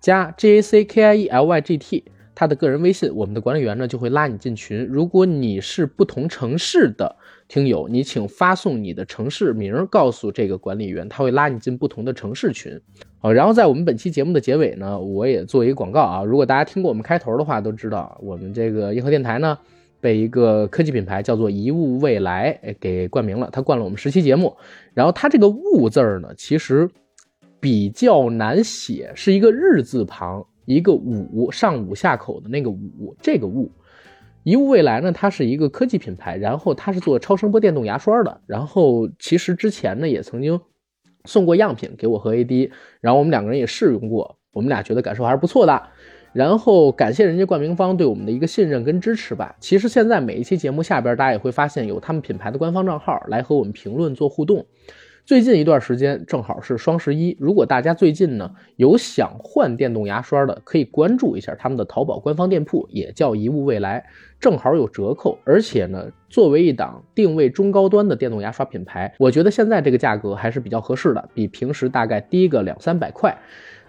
加 J A C K I E L Y G T。他的个人微信，我们的管理员呢就会拉你进群。如果你是不同城市的听友，你请发送你的城市名，告诉这个管理员，他会拉你进不同的城市群。好，然后在我们本期节目的结尾呢，我也做一个广告啊。如果大家听过我们开头的话，都知道我们这个银河电台呢被一个科技品牌叫做一物未来给冠名了，他冠了我们十期节目。然后他这个物字儿呢，其实比较难写，是一个日字旁。一个五上五下口的那个五，这个物，一物未来呢，它是一个科技品牌，然后它是做超声波电动牙刷的，然后其实之前呢也曾经送过样品给我和 AD，然后我们两个人也试用过，我们俩觉得感受还是不错的，然后感谢人家冠名方对我们的一个信任跟支持吧。其实现在每一期节目下边大家也会发现有他们品牌的官方账号来和我们评论做互动。最近一段时间正好是双十一，如果大家最近呢有想换电动牙刷的，可以关注一下他们的淘宝官方店铺，也叫一物未来，正好有折扣。而且呢，作为一档定位中高端的电动牙刷品牌，我觉得现在这个价格还是比较合适的，比平时大概低个两三百块。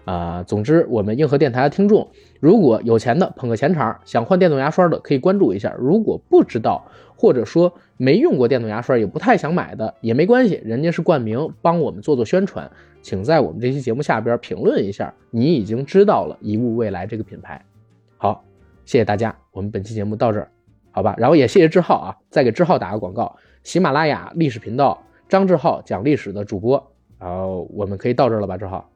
啊，总之，我们硬核电台的听众，如果有钱的捧个钱场，想换电动牙刷的，可以关注一下。如果不知道，或者说没用过电动牙刷，也不太想买的，也没关系，人家是冠名，帮我们做做宣传，请在我们这期节目下边评论一下，你已经知道了一物未来这个品牌。好，谢谢大家，我们本期节目到这儿，好吧？然后也谢谢志浩啊，再给志浩打个广告，喜马拉雅历史频道张志浩讲历史的主播，然后我们可以到这儿了吧，志浩。